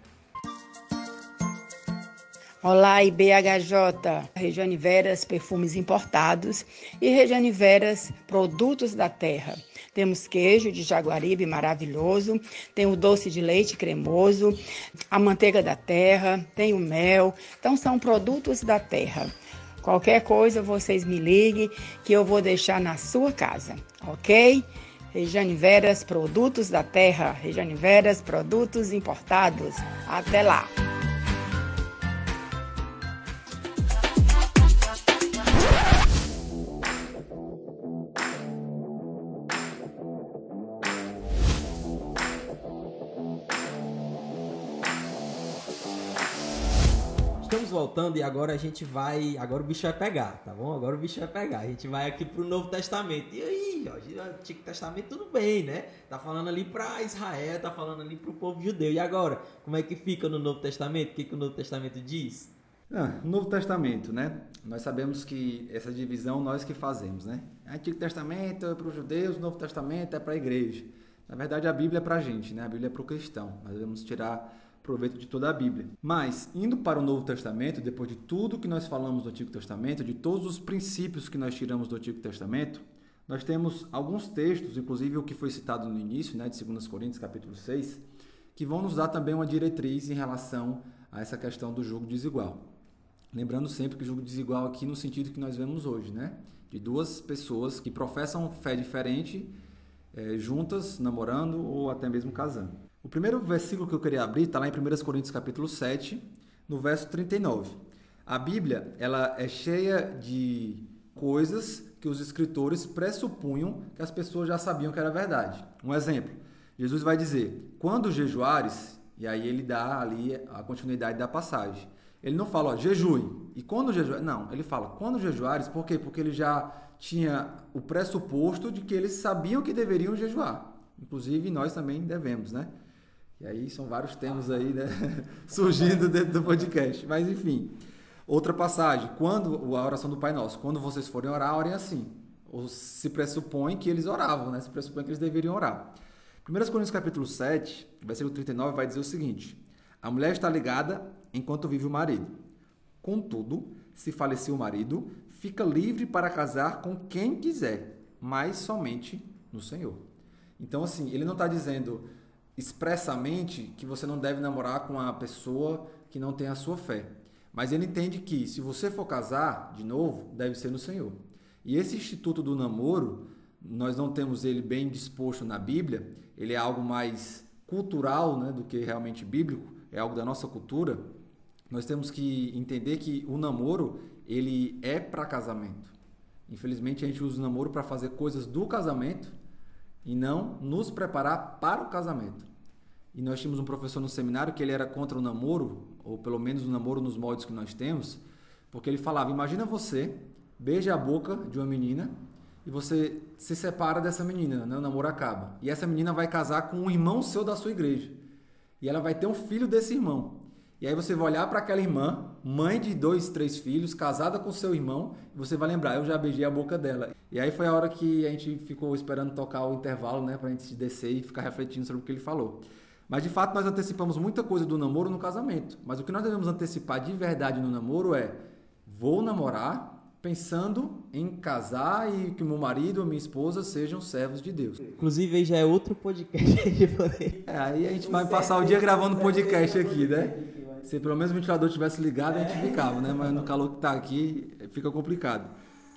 Olá, IBHJ, Regiane Veras, perfumes importados e Regiane Veras, produtos da terra. Temos queijo de jaguaribe maravilhoso, tem o doce de leite cremoso, a manteiga da terra, tem o mel. Então são produtos da terra. Qualquer coisa vocês me liguem que eu vou deixar na sua casa, ok? Regiane Veras, produtos da terra. Regiane Veras, produtos importados. Até lá! E agora a gente vai. Agora o bicho vai pegar, tá bom? Agora o bicho vai pegar. A gente vai aqui pro Novo Testamento. E aí? Jorge, Antigo Testamento tudo bem, né? Tá falando ali para Israel, tá falando ali para o povo judeu. E agora, como é que fica no Novo Testamento? O que, que o Novo Testamento diz? Ah, Novo Testamento, né? Nós sabemos que essa divisão nós que fazemos, né? Antigo Testamento é para os judeus, Novo Testamento é para a igreja. Na verdade, a Bíblia é para a gente, né? A Bíblia é para o cristão. Nós devemos tirar proveito de toda a Bíblia. Mas, indo para o Novo Testamento, depois de tudo que nós falamos do Antigo Testamento, de todos os princípios que nós tiramos do Antigo Testamento, nós temos alguns textos, inclusive o que foi citado no início, né, de 2 Coríntios, capítulo 6, que vão nos dar também uma diretriz em relação a essa questão do jogo desigual. Lembrando sempre que o jogo desigual aqui no sentido que nós vemos hoje, né? De duas pessoas que professam fé diferente, é, juntas, namorando ou até mesmo casando. O primeiro versículo que eu queria abrir está lá em 1 Coríntios capítulo 7, no verso 39. A Bíblia ela é cheia de coisas que os escritores pressupunham que as pessoas já sabiam que era verdade. Um exemplo, Jesus vai dizer: quando jejuares, e aí ele dá ali a continuidade da passagem. Ele não fala, ó, jejuem. E quando jejuar, não, ele fala, quando jejuares, por quê? Porque ele já tinha o pressuposto de que eles sabiam que deveriam jejuar. Inclusive, nós também devemos, né? E aí são vários temas aí, né? surgindo dentro do podcast. Mas enfim, outra passagem, quando a oração do Pai Nosso, quando vocês forem orar, orem assim. Ou se pressupõe que eles oravam, né? Se pressupõe que eles deveriam orar. 1 Coríntios capítulo 7, versículo 39 vai dizer o seguinte: A mulher está ligada enquanto vive o marido. Contudo, se falecer o marido, fica livre para casar com quem quiser, mas somente no Senhor. Então, assim, ele não está dizendo expressamente que você não deve namorar com uma pessoa que não tem a sua fé. Mas ele entende que se você for casar, de novo, deve ser no Senhor. E esse instituto do namoro, nós não temos ele bem disposto na Bíblia, ele é algo mais cultural né, do que realmente bíblico, é algo da nossa cultura nós temos que entender que o namoro ele é para casamento. Infelizmente a gente usa o namoro para fazer coisas do casamento e não nos preparar para o casamento. E nós tínhamos um professor no seminário que ele era contra o namoro, ou pelo menos o namoro nos moldes que nós temos, porque ele falava: imagina você beija a boca de uma menina e você se separa dessa menina, né? o namoro acaba. E essa menina vai casar com um irmão seu da sua igreja. E ela vai ter um filho desse irmão. E aí você vai olhar para aquela irmã, mãe de dois, três filhos, casada com seu irmão, e você vai lembrar, eu já beijei a boca dela. E aí foi a hora que a gente ficou esperando tocar o intervalo, né, pra gente descer e ficar refletindo sobre o que ele falou. Mas de fato nós antecipamos muita coisa do namoro no casamento. Mas o que nós devemos antecipar de verdade no namoro é: vou namorar pensando em casar e que meu marido ou minha esposa sejam servos de Deus. Inclusive aí já é outro podcast de poder. É, aí a gente vai passar o dia gravando podcast aqui, né? Se pelo menos o ventilador tivesse ligado, a gente ficava, né? Mas no calor que está aqui, fica complicado.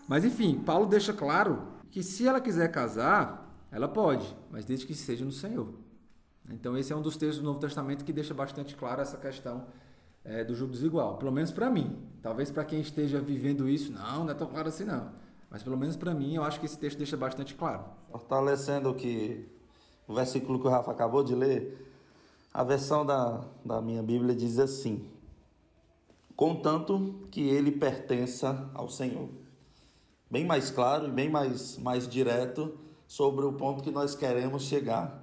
Mas enfim, Paulo deixa claro que se ela quiser casar, ela pode, mas desde que seja no Senhor. Então esse é um dos textos do Novo Testamento que deixa bastante claro essa questão é, do jugo desigual. Pelo menos para mim. Talvez para quem esteja vivendo isso, não, não é tão claro assim não. Mas pelo menos para mim, eu acho que esse texto deixa bastante claro. Fortalecendo o que o versículo que o Rafa acabou de ler, a versão da, da minha Bíblia diz assim: contanto que ele pertença ao Senhor. Bem mais claro e bem mais, mais direto sobre o ponto que nós queremos chegar.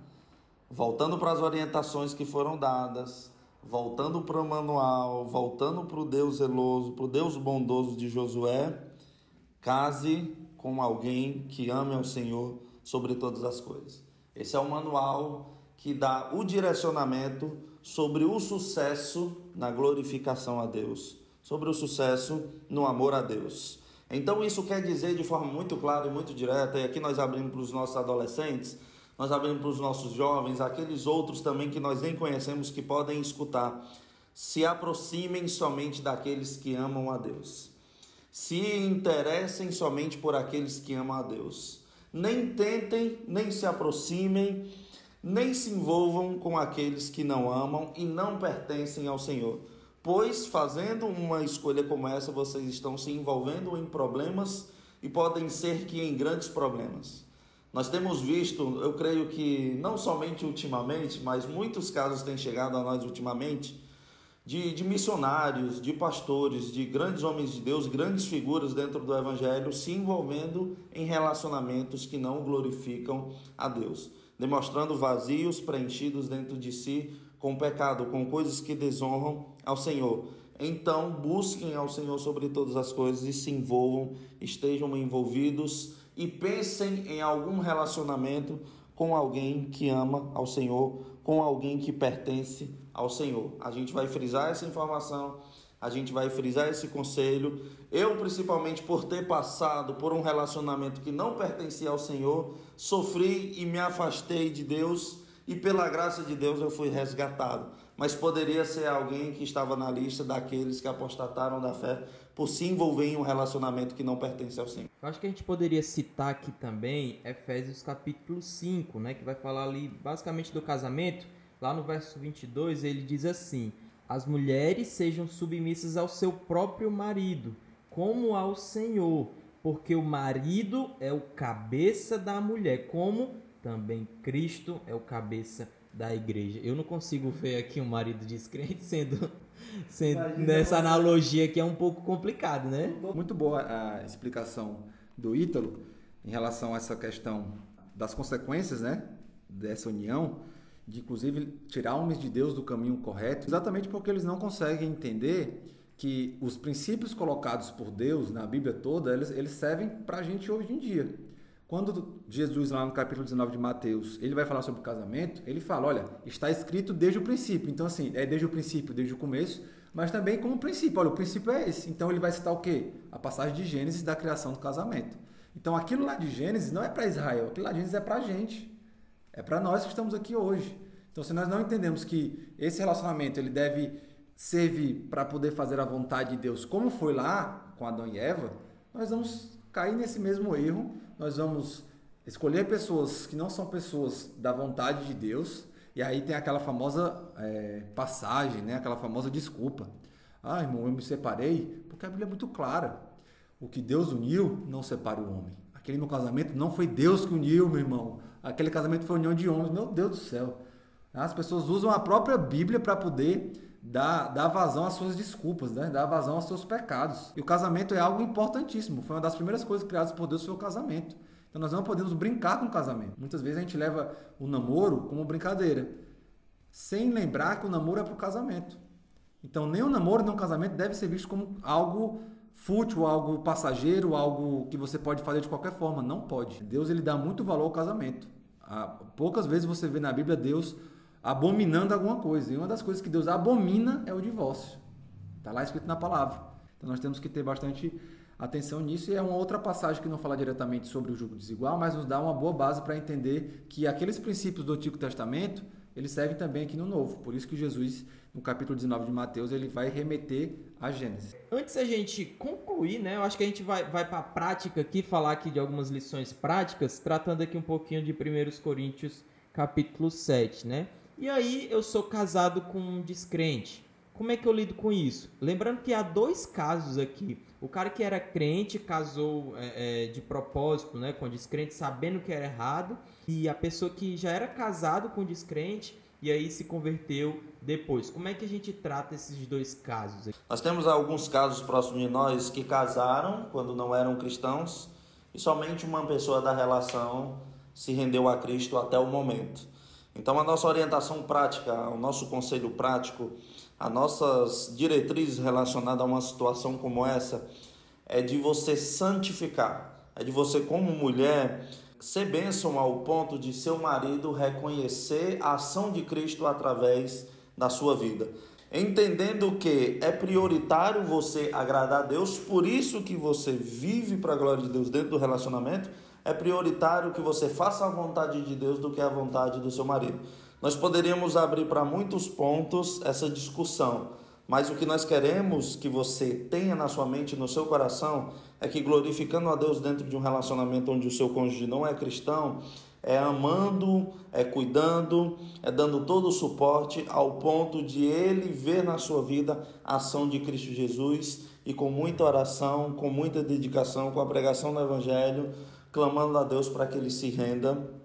Voltando para as orientações que foram dadas, voltando para o manual, voltando para o Deus zeloso, para o Deus bondoso de Josué, case com alguém que ame ao Senhor sobre todas as coisas. Esse é o manual que dá o direcionamento sobre o sucesso na glorificação a Deus, sobre o sucesso no amor a Deus. Então isso quer dizer de forma muito clara e muito direta, e aqui nós abrimos para os nossos adolescentes, nós abrimos para os nossos jovens, aqueles outros também que nós nem conhecemos que podem escutar. Se aproximem somente daqueles que amam a Deus. Se interessem somente por aqueles que amam a Deus. Nem tentem, nem se aproximem nem se envolvam com aqueles que não amam e não pertencem ao Senhor. Pois, fazendo uma escolha como essa, vocês estão se envolvendo em problemas e podem ser que em grandes problemas. Nós temos visto, eu creio que não somente ultimamente, mas muitos casos têm chegado a nós ultimamente, de, de missionários, de pastores, de grandes homens de Deus, grandes figuras dentro do Evangelho se envolvendo em relacionamentos que não glorificam a Deus demonstrando vazios preenchidos dentro de si com pecado, com coisas que desonram ao Senhor. Então, busquem ao Senhor sobre todas as coisas e se envolvam, estejam envolvidos e pensem em algum relacionamento com alguém que ama ao Senhor, com alguém que pertence ao Senhor. A gente vai frisar essa informação a gente vai frisar esse conselho. Eu, principalmente por ter passado por um relacionamento que não pertencia ao Senhor, sofri e me afastei de Deus, e pela graça de Deus eu fui resgatado. Mas poderia ser alguém que estava na lista daqueles que apostataram da fé por se envolver em um relacionamento que não pertence ao Senhor. Eu acho que a gente poderia citar aqui também Efésios capítulo 5, né, que vai falar ali basicamente do casamento. Lá no verso 22 ele diz assim: as mulheres sejam submissas ao seu próprio marido, como ao Senhor, porque o marido é o cabeça da mulher, como também Cristo é o cabeça da igreja. Eu não consigo ver aqui um marido descrente sendo, sendo nessa analogia que é um pouco complicado, né? Muito boa a explicação do Ítalo em relação a essa questão das consequências, né, dessa união, de inclusive tirar homens de Deus do caminho correto, exatamente porque eles não conseguem entender que os princípios colocados por Deus na Bíblia toda, eles, eles servem para a gente hoje em dia. Quando Jesus, lá no capítulo 19 de Mateus, ele vai falar sobre o casamento, ele fala, olha, está escrito desde o princípio. Então, assim, é desde o princípio, desde o começo, mas também como princípio. Olha, o princípio é esse. Então, ele vai citar o quê? A passagem de Gênesis da criação do casamento. Então, aquilo lá de Gênesis não é para Israel, aquilo lá de Gênesis é para a gente. É para nós que estamos aqui hoje. Então, se nós não entendemos que esse relacionamento ele deve servir para poder fazer a vontade de Deus, como foi lá com Adão e Eva, nós vamos cair nesse mesmo erro. Nós vamos escolher pessoas que não são pessoas da vontade de Deus. E aí tem aquela famosa é, passagem, né? aquela famosa desculpa. Ah, irmão, eu me separei porque a Bíblia é muito clara. O que Deus uniu, não separe o homem. Aquele meu casamento não foi Deus que uniu, meu irmão. Aquele casamento foi união de homens. Meu Deus do céu. As pessoas usam a própria Bíblia para poder dar, dar vazão às suas desculpas, né? dar vazão aos seus pecados. E o casamento é algo importantíssimo. Foi uma das primeiras coisas criadas por Deus foi o casamento. Então nós não podemos brincar com o casamento. Muitas vezes a gente leva o namoro como brincadeira, sem lembrar que o namoro é para o casamento. Então nem o namoro nem o casamento deve ser visto como algo fútil, algo passageiro, algo que você pode fazer de qualquer forma. Não pode. Deus ele dá muito valor ao casamento. Poucas vezes você vê na Bíblia Deus abominando alguma coisa. E uma das coisas que Deus abomina é o divórcio. Está lá escrito na palavra. Então nós temos que ter bastante atenção nisso. E é uma outra passagem que não fala diretamente sobre o jugo desigual, mas nos dá uma boa base para entender que aqueles princípios do Antigo Testamento eles servem também aqui no Novo. Por isso que Jesus, no capítulo 19 de Mateus, ele vai remeter a Gênesis. Antes a gente concluir, né? Eu acho que a gente vai, vai para a prática aqui, falar aqui de algumas lições práticas, tratando aqui um pouquinho de 1 Coríntios, capítulo 7, né? E aí eu sou casado com um descrente. Como é que eu lido com isso? Lembrando que há dois casos aqui. O cara que era crente casou é, é, de propósito né, com descrente, sabendo que era errado. E a pessoa que já era casado com descrente e aí se converteu depois. Como é que a gente trata esses dois casos? Nós temos alguns casos próximos de nós que casaram quando não eram cristãos e somente uma pessoa da relação se rendeu a Cristo até o momento. Então, a nossa orientação prática, o nosso conselho prático, as nossas diretrizes relacionadas a uma situação como essa é de você santificar, é de você, como mulher, ser bênção ao ponto de seu marido reconhecer a ação de Cristo através da sua vida. Entendendo que é prioritário você agradar a Deus, por isso que você vive para a glória de Deus dentro do relacionamento é prioritário que você faça a vontade de Deus do que a vontade do seu marido. Nós poderíamos abrir para muitos pontos essa discussão, mas o que nós queremos que você tenha na sua mente, no seu coração, é que glorificando a Deus dentro de um relacionamento onde o seu cônjuge não é cristão, é amando, é cuidando, é dando todo o suporte ao ponto de ele ver na sua vida a ação de Cristo Jesus e com muita oração, com muita dedicação, com a pregação do Evangelho, clamando a Deus para que ele se renda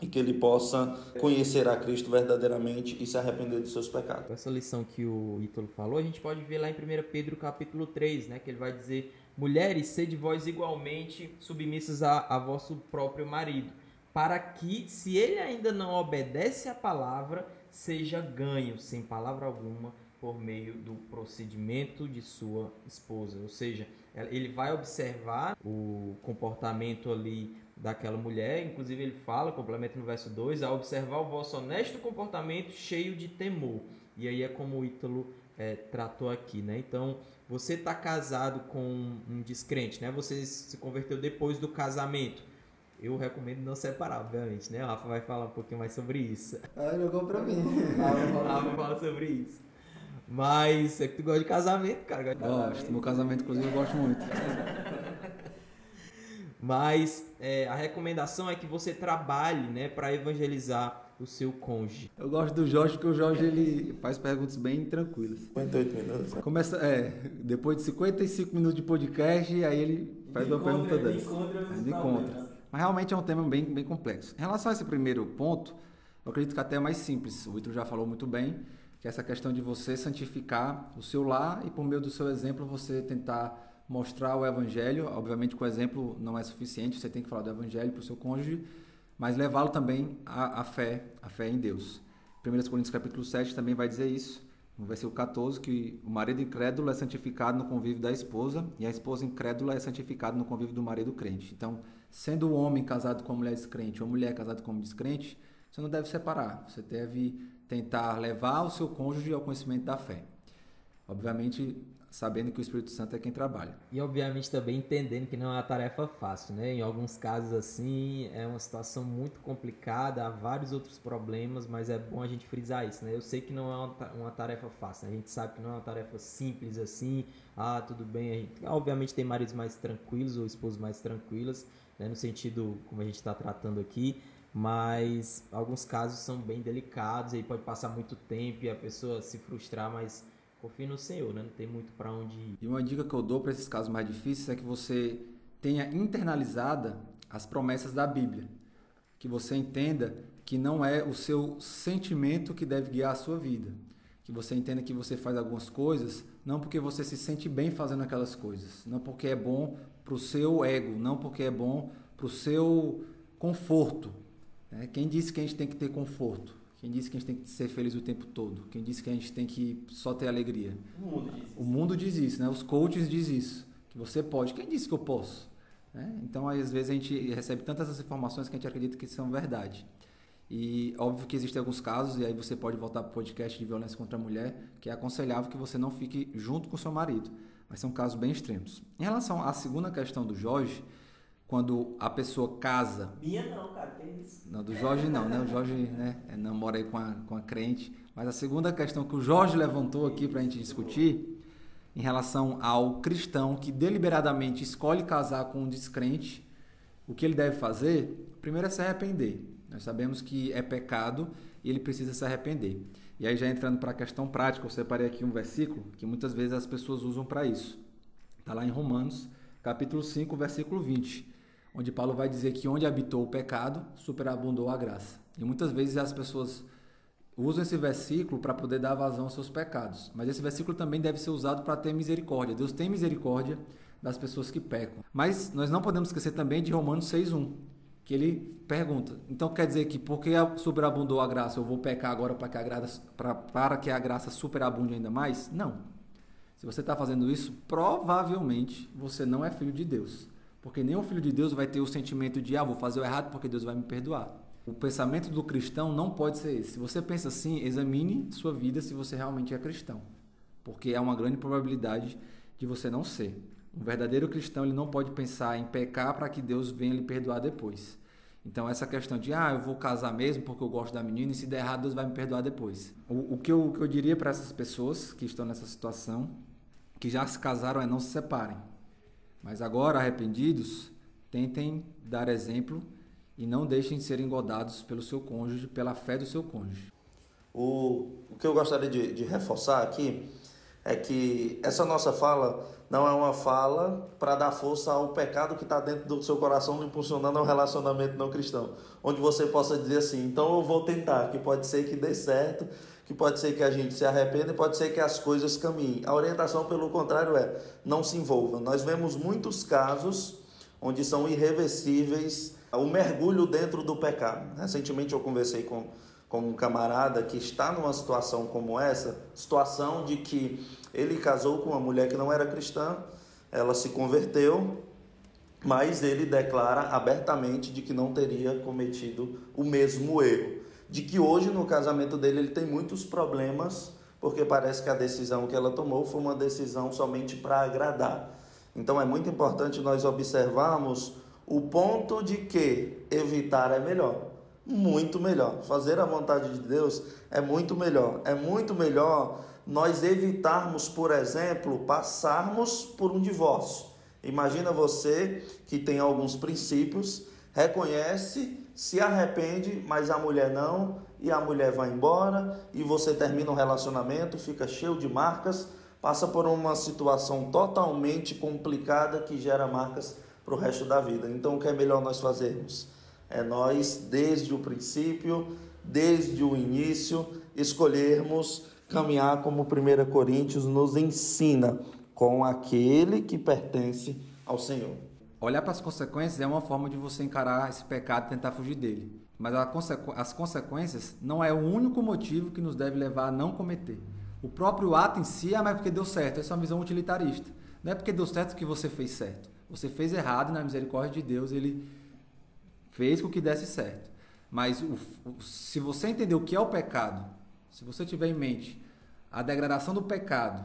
e que ele possa conhecer a Cristo verdadeiramente e se arrepender dos seus pecados. Essa lição que o Ítalo falou, a gente pode ver lá em 1 Pedro capítulo 3, né, que ele vai dizer, mulheres, sede vós igualmente submissas a, a vosso próprio marido, para que, se ele ainda não obedece à palavra, seja ganho, sem palavra alguma, por meio do procedimento de sua esposa. Ou seja, ele vai observar o comportamento ali daquela mulher, inclusive ele fala, complementa no verso 2, a observar o vosso honesto comportamento cheio de temor. E aí é como o Ítalo é, tratou aqui, né? Então, você está casado com um descrente, né? Você se converteu depois do casamento. Eu recomendo não separar, obviamente, né? O Rafa vai falar um pouquinho mais sobre isso. Ah, jogou pra mim. O Rafa fala sobre isso. Mas é que tu gosta de casamento, cara. Gosto, meu casamento, inclusive, eu gosto muito. Mas é, a recomendação é que você trabalhe, né, para evangelizar o seu cônjuge. Eu gosto do Jorge porque o Jorge ele faz perguntas bem tranquilas. 58 minutos. Começa, é, depois de 55 minutos de podcast, aí ele faz uma pergunta dessa. Ainda encontra. Mas realmente é um tema bem, bem complexo. Em relação a esse primeiro ponto, eu acredito que até é mais simples. O Vitor já falou muito bem, que é essa questão de você santificar o seu lar e por meio do seu exemplo você tentar mostrar o evangelho. Obviamente que o exemplo não é suficiente, você tem que falar do evangelho para o seu cônjuge, mas levá-lo também à, à fé, à fé em Deus. 1 Coríntios capítulo 7 também vai dizer isso no versículo 14, que o marido incrédulo é santificado no convívio da esposa e a esposa incrédula é santificada no convívio do marido crente. Então, sendo o homem casado com a mulher descrente ou a mulher casada com um descrente, você não deve separar. Você deve tentar levar o seu cônjuge ao conhecimento da fé. Obviamente, sabendo que o Espírito Santo é quem trabalha. E obviamente também entendendo que não é uma tarefa fácil, né? Em alguns casos assim, é uma situação muito complicada, há vários outros problemas, mas é bom a gente frisar isso, né? Eu sei que não é uma tarefa fácil, né? a gente sabe que não é uma tarefa simples assim, ah, tudo bem, a gente, obviamente tem maridos mais tranquilos ou esposas mais tranquilas, né? no sentido como a gente está tratando aqui, mas alguns casos são bem delicados, aí pode passar muito tempo e a pessoa se frustrar, mas confie no Senhor, né? Não tem muito para onde ir. E uma dica que eu dou para esses casos mais difíceis é que você tenha internalizada as promessas da Bíblia. Que você entenda que não é o seu sentimento que deve guiar a sua vida. Que você entenda que você faz algumas coisas não porque você se sente bem fazendo aquelas coisas, não porque é bom para o seu ego, não porque é bom para o seu conforto. Né? Quem disse que a gente tem que ter conforto? Quem disse que a gente tem que ser feliz o tempo todo? Quem disse que a gente tem que só ter alegria? O mundo diz isso. O mundo diz isso, né? Os coaches diz isso. Que você pode. Quem disse que eu posso? Né? Então, às vezes, a gente recebe tantas essas informações que a gente acredita que são verdade. E óbvio que existem alguns casos, e aí você pode voltar para o podcast de violência contra a mulher, que é aconselhável que você não fique junto com seu marido. Mas são casos bem extremos. Em relação à segunda questão do Jorge, quando a pessoa casa. Minha não, cara, que isso? Não, do Jorge não, né? O Jorge né, namora aí com a, com a crente. Mas a segunda questão que o Jorge levantou aqui para a gente discutir, em relação ao cristão que deliberadamente escolhe casar com um descrente, o que ele deve fazer? Primeiro é se arrepender. Nós sabemos que é pecado e ele precisa se arrepender. E aí, já entrando para a questão prática, eu separei aqui um versículo que muitas vezes as pessoas usam para isso. Está lá em Romanos, capítulo 5, versículo 20 onde Paulo vai dizer que onde habitou o pecado, superabundou a graça. E muitas vezes as pessoas usam esse versículo para poder dar vazão aos seus pecados. Mas esse versículo também deve ser usado para ter misericórdia. Deus tem misericórdia das pessoas que pecam. Mas nós não podemos esquecer também de Romanos 6:1, que ele pergunta: então quer dizer que porque superabundou a graça, eu vou pecar agora para que a graça para, que a graça superabunde ainda mais? Não. Se você está fazendo isso, provavelmente você não é filho de Deus. Porque nenhum filho de Deus vai ter o sentimento de, ah, vou fazer o errado porque Deus vai me perdoar. O pensamento do cristão não pode ser esse. Se você pensa assim, examine sua vida se você realmente é cristão. Porque há uma grande probabilidade de você não ser. Um verdadeiro cristão ele não pode pensar em pecar para que Deus venha lhe perdoar depois. Então, essa questão de, ah, eu vou casar mesmo porque eu gosto da menina e se der errado, Deus vai me perdoar depois. O, o que, eu, o que eu diria para essas pessoas que estão nessa situação, que já se casaram, é não se separem. Mas agora, arrependidos, tentem dar exemplo e não deixem de ser engodados pelo seu cônjuge, pela fé do seu cônjuge. O, o que eu gostaria de, de reforçar aqui é que essa nossa fala não é uma fala para dar força ao pecado que está dentro do seu coração, impulsionando ao relacionamento não cristão. Onde você possa dizer assim, então eu vou tentar, que pode ser que dê certo, que pode ser que a gente se arrependa e pode ser que as coisas caminhem. A orientação, pelo contrário, é não se envolva. Nós vemos muitos casos onde são irreversíveis o mergulho dentro do pecado. Recentemente eu conversei com, com um camarada que está numa situação como essa, situação de que ele casou com uma mulher que não era cristã, ela se converteu, mas ele declara abertamente de que não teria cometido o mesmo erro de que hoje no casamento dele ele tem muitos problemas, porque parece que a decisão que ela tomou foi uma decisão somente para agradar. Então é muito importante nós observarmos o ponto de que evitar é melhor. Muito melhor. Fazer a vontade de Deus é muito melhor. É muito melhor nós evitarmos, por exemplo, passarmos por um divórcio. Imagina você que tem alguns princípios, reconhece se arrepende, mas a mulher não, e a mulher vai embora, e você termina um relacionamento, fica cheio de marcas, passa por uma situação totalmente complicada que gera marcas para o resto da vida. Então, o que é melhor nós fazermos? É nós, desde o princípio, desde o início, escolhermos caminhar como 1 Coríntios nos ensina, com aquele que pertence ao Senhor. Olhar para as consequências é uma forma de você encarar esse pecado e tentar fugir dele. Mas as consequências não é o único motivo que nos deve levar a não cometer. O próprio ato em si, ah, mas é porque deu certo. Essa é uma visão utilitarista. Não é porque deu certo que você fez certo. Você fez errado e na misericórdia de Deus ele fez com que desse certo. Mas o, o, se você entender o que é o pecado, se você tiver em mente a degradação do pecado,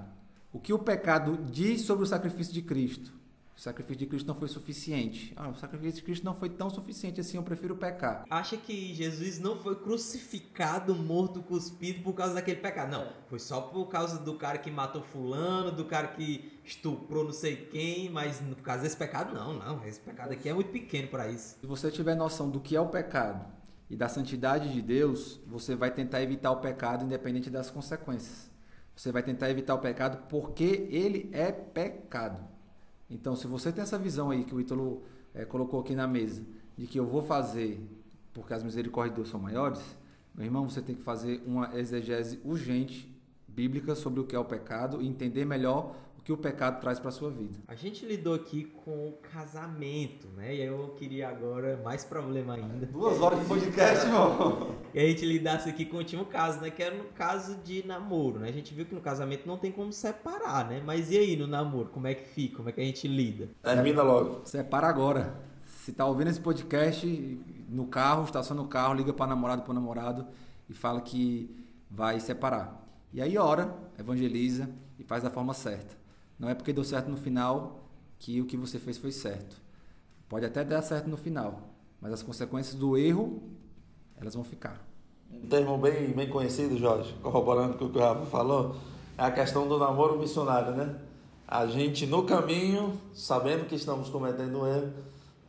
o que o pecado diz sobre o sacrifício de Cristo, o sacrifício de Cristo não foi suficiente. Ah, o sacrifício de Cristo não foi tão suficiente assim, eu prefiro pecar. Acha que Jesus não foi crucificado, morto, cuspido por causa daquele pecado? Não, foi só por causa do cara que matou fulano, do cara que estuprou não sei quem, mas por causa desse pecado não, não. Esse pecado aqui é muito pequeno para isso. Se você tiver noção do que é o pecado e da santidade de Deus, você vai tentar evitar o pecado independente das consequências. Você vai tentar evitar o pecado porque ele é pecado. Então, se você tem essa visão aí que o Ítalo é, colocou aqui na mesa, de que eu vou fazer porque as misericórdias de Deus são maiores, meu irmão, você tem que fazer uma exegese urgente bíblica sobre o que é o pecado e entender melhor o que o pecado traz para sua vida. A gente lidou aqui com o casamento, né? E eu queria agora mais problema ainda. Duas horas de podcast, irmão. E a gente lidasse aqui com o último caso, né? Que era no caso de namoro, né? A gente viu que no casamento não tem como separar, né? Mas e aí no namoro, como é que fica? Como é que a gente lida? Termina logo. Separa agora. Se tá ouvindo esse podcast no carro, estaciona no carro, liga para namorado, para namorado e fala que vai separar. E aí ora, evangeliza e faz da forma certa. Não é porque deu certo no final que o que você fez foi certo. Pode até dar certo no final, mas as consequências do erro, elas vão ficar. Um termo bem, bem conhecido, Jorge, corroborando com o que o Rafa falou, é a questão do namoro missionário, né? A gente no caminho, sabendo que estamos cometendo um erro,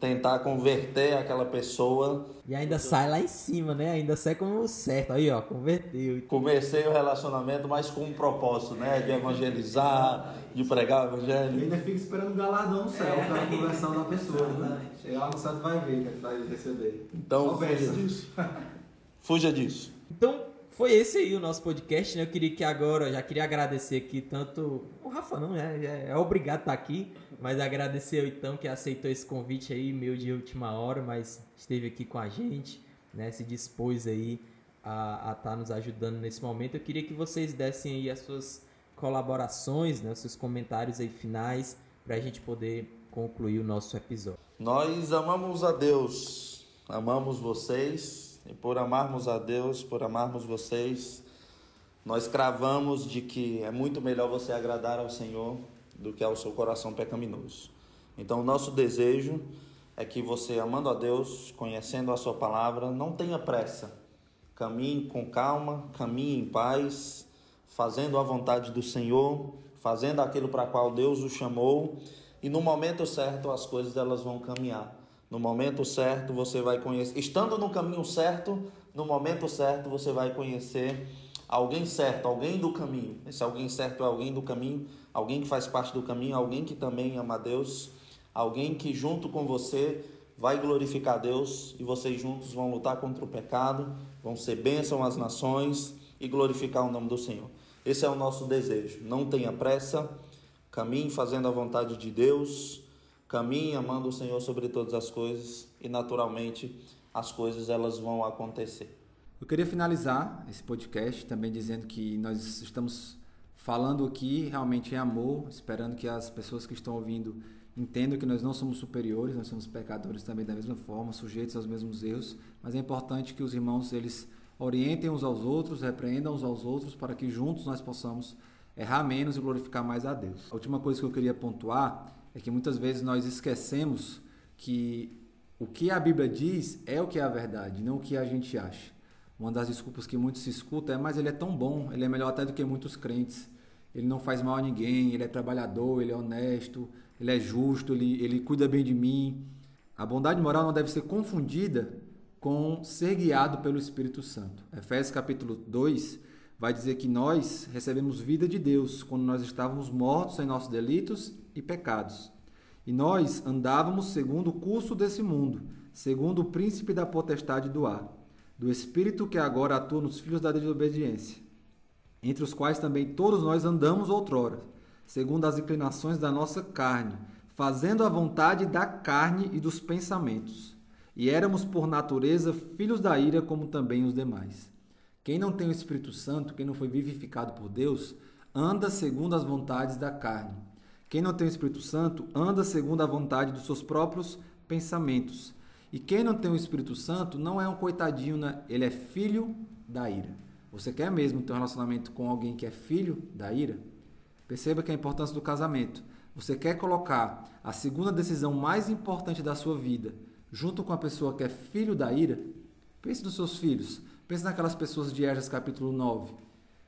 tentar converter aquela pessoa. E ainda sai lá em cima, né? Ainda sai como certo. Aí, ó, converteu. Comecei o relacionamento, mas com um propósito, né? De evangelizar, de pregar o evangelho. E ainda fica esperando o galardão no céu é. pela conversão da pessoa, né? Chegar lá no céu vai ver que vai receber. Então, fuja disso. fuja disso. Então, foi esse aí o nosso podcast, né? Eu queria que agora, já queria agradecer aqui tanto o Rafa, não, é, é obrigado estar aqui, mas agradecer então que aceitou esse convite aí, meio de última hora, mas esteve aqui com a gente, né? Se dispôs aí a estar tá nos ajudando nesse momento. Eu queria que vocês dessem aí as suas colaborações, né? Os seus comentários aí finais, para a gente poder concluir o nosso episódio. Nós amamos a Deus, amamos vocês e por amarmos a Deus, por amarmos vocês, nós cravamos de que é muito melhor você agradar ao Senhor do que ao seu coração pecaminoso. Então, o nosso desejo é que você, amando a Deus, conhecendo a Sua palavra, não tenha pressa. Caminhe com calma, caminhe em paz, fazendo a vontade do Senhor, fazendo aquilo para qual Deus o chamou, e no momento certo as coisas elas vão caminhar. No momento certo você vai conhecer, estando no caminho certo, no momento certo você vai conhecer alguém certo, alguém do caminho. Esse alguém certo é alguém do caminho, alguém que faz parte do caminho, alguém que também ama Deus, alguém que junto com você vai glorificar Deus e vocês juntos vão lutar contra o pecado, vão ser bênção às nações e glorificar o nome do Senhor. Esse é o nosso desejo. Não tenha pressa, caminhe fazendo a vontade de Deus Caminhe amando o Senhor sobre todas as coisas e naturalmente as coisas elas vão acontecer. Eu queria finalizar esse podcast também dizendo que nós estamos falando aqui realmente em amor, esperando que as pessoas que estão ouvindo entendam que nós não somos superiores, nós somos pecadores também da mesma forma, sujeitos aos mesmos erros, mas é importante que os irmãos eles orientem uns aos outros, repreendam uns aos outros para que juntos nós possamos errar menos e glorificar mais a Deus. A última coisa que eu queria pontuar é que muitas vezes nós esquecemos que o que a Bíblia diz é o que é a verdade, não o que a gente acha. Uma das desculpas que muitos se escutam é: mas ele é tão bom, ele é melhor até do que muitos crentes. Ele não faz mal a ninguém, ele é trabalhador, ele é honesto, ele é justo, ele, ele cuida bem de mim. A bondade moral não deve ser confundida com ser guiado pelo Espírito Santo. Efésios capítulo 2 vai dizer que nós recebemos vida de Deus quando nós estávamos mortos em nossos delitos e pecados. E nós andávamos segundo o curso desse mundo, segundo o príncipe da potestade do ar, do espírito que agora atua nos filhos da desobediência, entre os quais também todos nós andamos outrora, segundo as inclinações da nossa carne, fazendo a vontade da carne e dos pensamentos. E éramos por natureza filhos da ira, como também os demais. Quem não tem o Espírito Santo, quem não foi vivificado por Deus, anda segundo as vontades da carne. Quem não tem o Espírito Santo, anda segundo a vontade dos seus próprios pensamentos. E quem não tem o Espírito Santo não é um coitadinho, né? ele é filho da ira. Você quer mesmo ter um relacionamento com alguém que é filho da ira? Perceba que a importância do casamento. Você quer colocar a segunda decisão mais importante da sua vida junto com a pessoa que é filho da ira? Pense nos seus filhos. Pense naquelas pessoas de Esdras capítulo 9.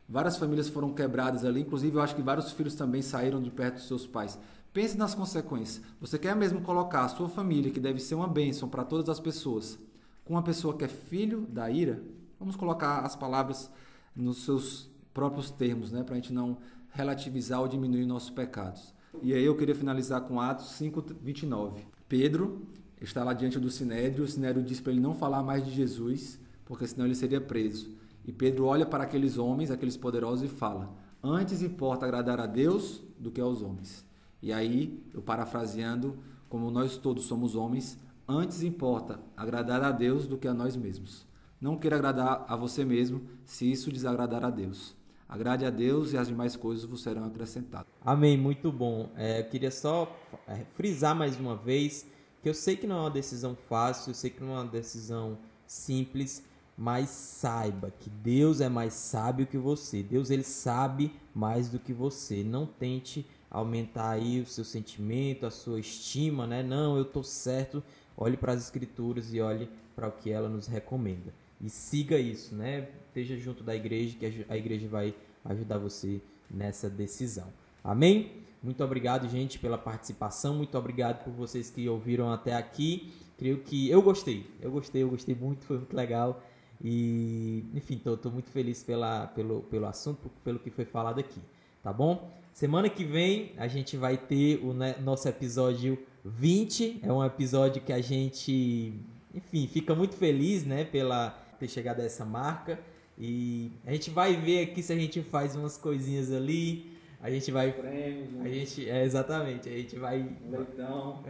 Várias famílias foram quebradas ali, inclusive eu acho que vários filhos também saíram de perto dos seus pais. Pense nas consequências. Você quer mesmo colocar a sua família, que deve ser uma bênção para todas as pessoas, com uma pessoa que é filho da ira? Vamos colocar as palavras nos seus próprios termos, né, para a gente não relativizar ou diminuir nossos pecados. E aí eu queria finalizar com Atos 5:29. Pedro está lá diante do sinédrio, o sinédrio diz para ele não falar mais de Jesus, porque senão ele seria preso. E Pedro olha para aqueles homens, aqueles poderosos e fala: "Antes importa agradar a Deus do que aos homens". E aí, eu parafraseando, como nós todos somos homens, antes importa agradar a Deus do que a nós mesmos. Não queira agradar a você mesmo, se isso desagradar a Deus. Agrade a Deus e as demais coisas vos serão acrescentadas. Amém, muito bom. É, eu queria só é, frisar mais uma vez que eu sei que não é uma decisão fácil, eu sei que não é uma decisão simples, mas saiba que Deus é mais sábio que você. Deus ele sabe mais do que você. Não tente aumentar aí o seu sentimento, a sua estima, né? Não, eu tô certo. Olhe para as escrituras e olhe para o que ela nos recomenda. E siga isso, né? Esteja junto da igreja, que a igreja vai ajudar você nessa decisão. Amém? Muito obrigado, gente, pela participação. Muito obrigado por vocês que ouviram até aqui. Creio que eu gostei. Eu gostei, eu gostei muito, foi muito legal. E, enfim, estou muito feliz pela, pelo, pelo assunto, pelo que foi falado aqui. Tá bom? Semana que vem a gente vai ter o né, nosso episódio 20. É um episódio que a gente, enfim, fica muito feliz, né, pela ter chegado a essa marca. E a gente vai ver aqui se a gente faz umas coisinhas ali. A gente vai. Prêmios, a gente, é, exatamente. A gente vai. um leitão.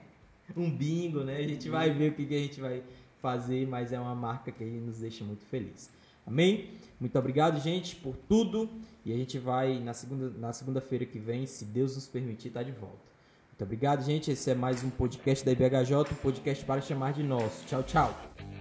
um bingo, né? A gente vai ver o que, que a gente vai fazer, mas é uma marca que nos deixa muito feliz. Amém? Muito obrigado, gente, por tudo. E a gente vai na segunda na segunda-feira que vem, se Deus nos permitir, estar tá de volta. Muito obrigado, gente. Esse é mais um podcast da IBHJ, um podcast para chamar de nosso. Tchau, tchau.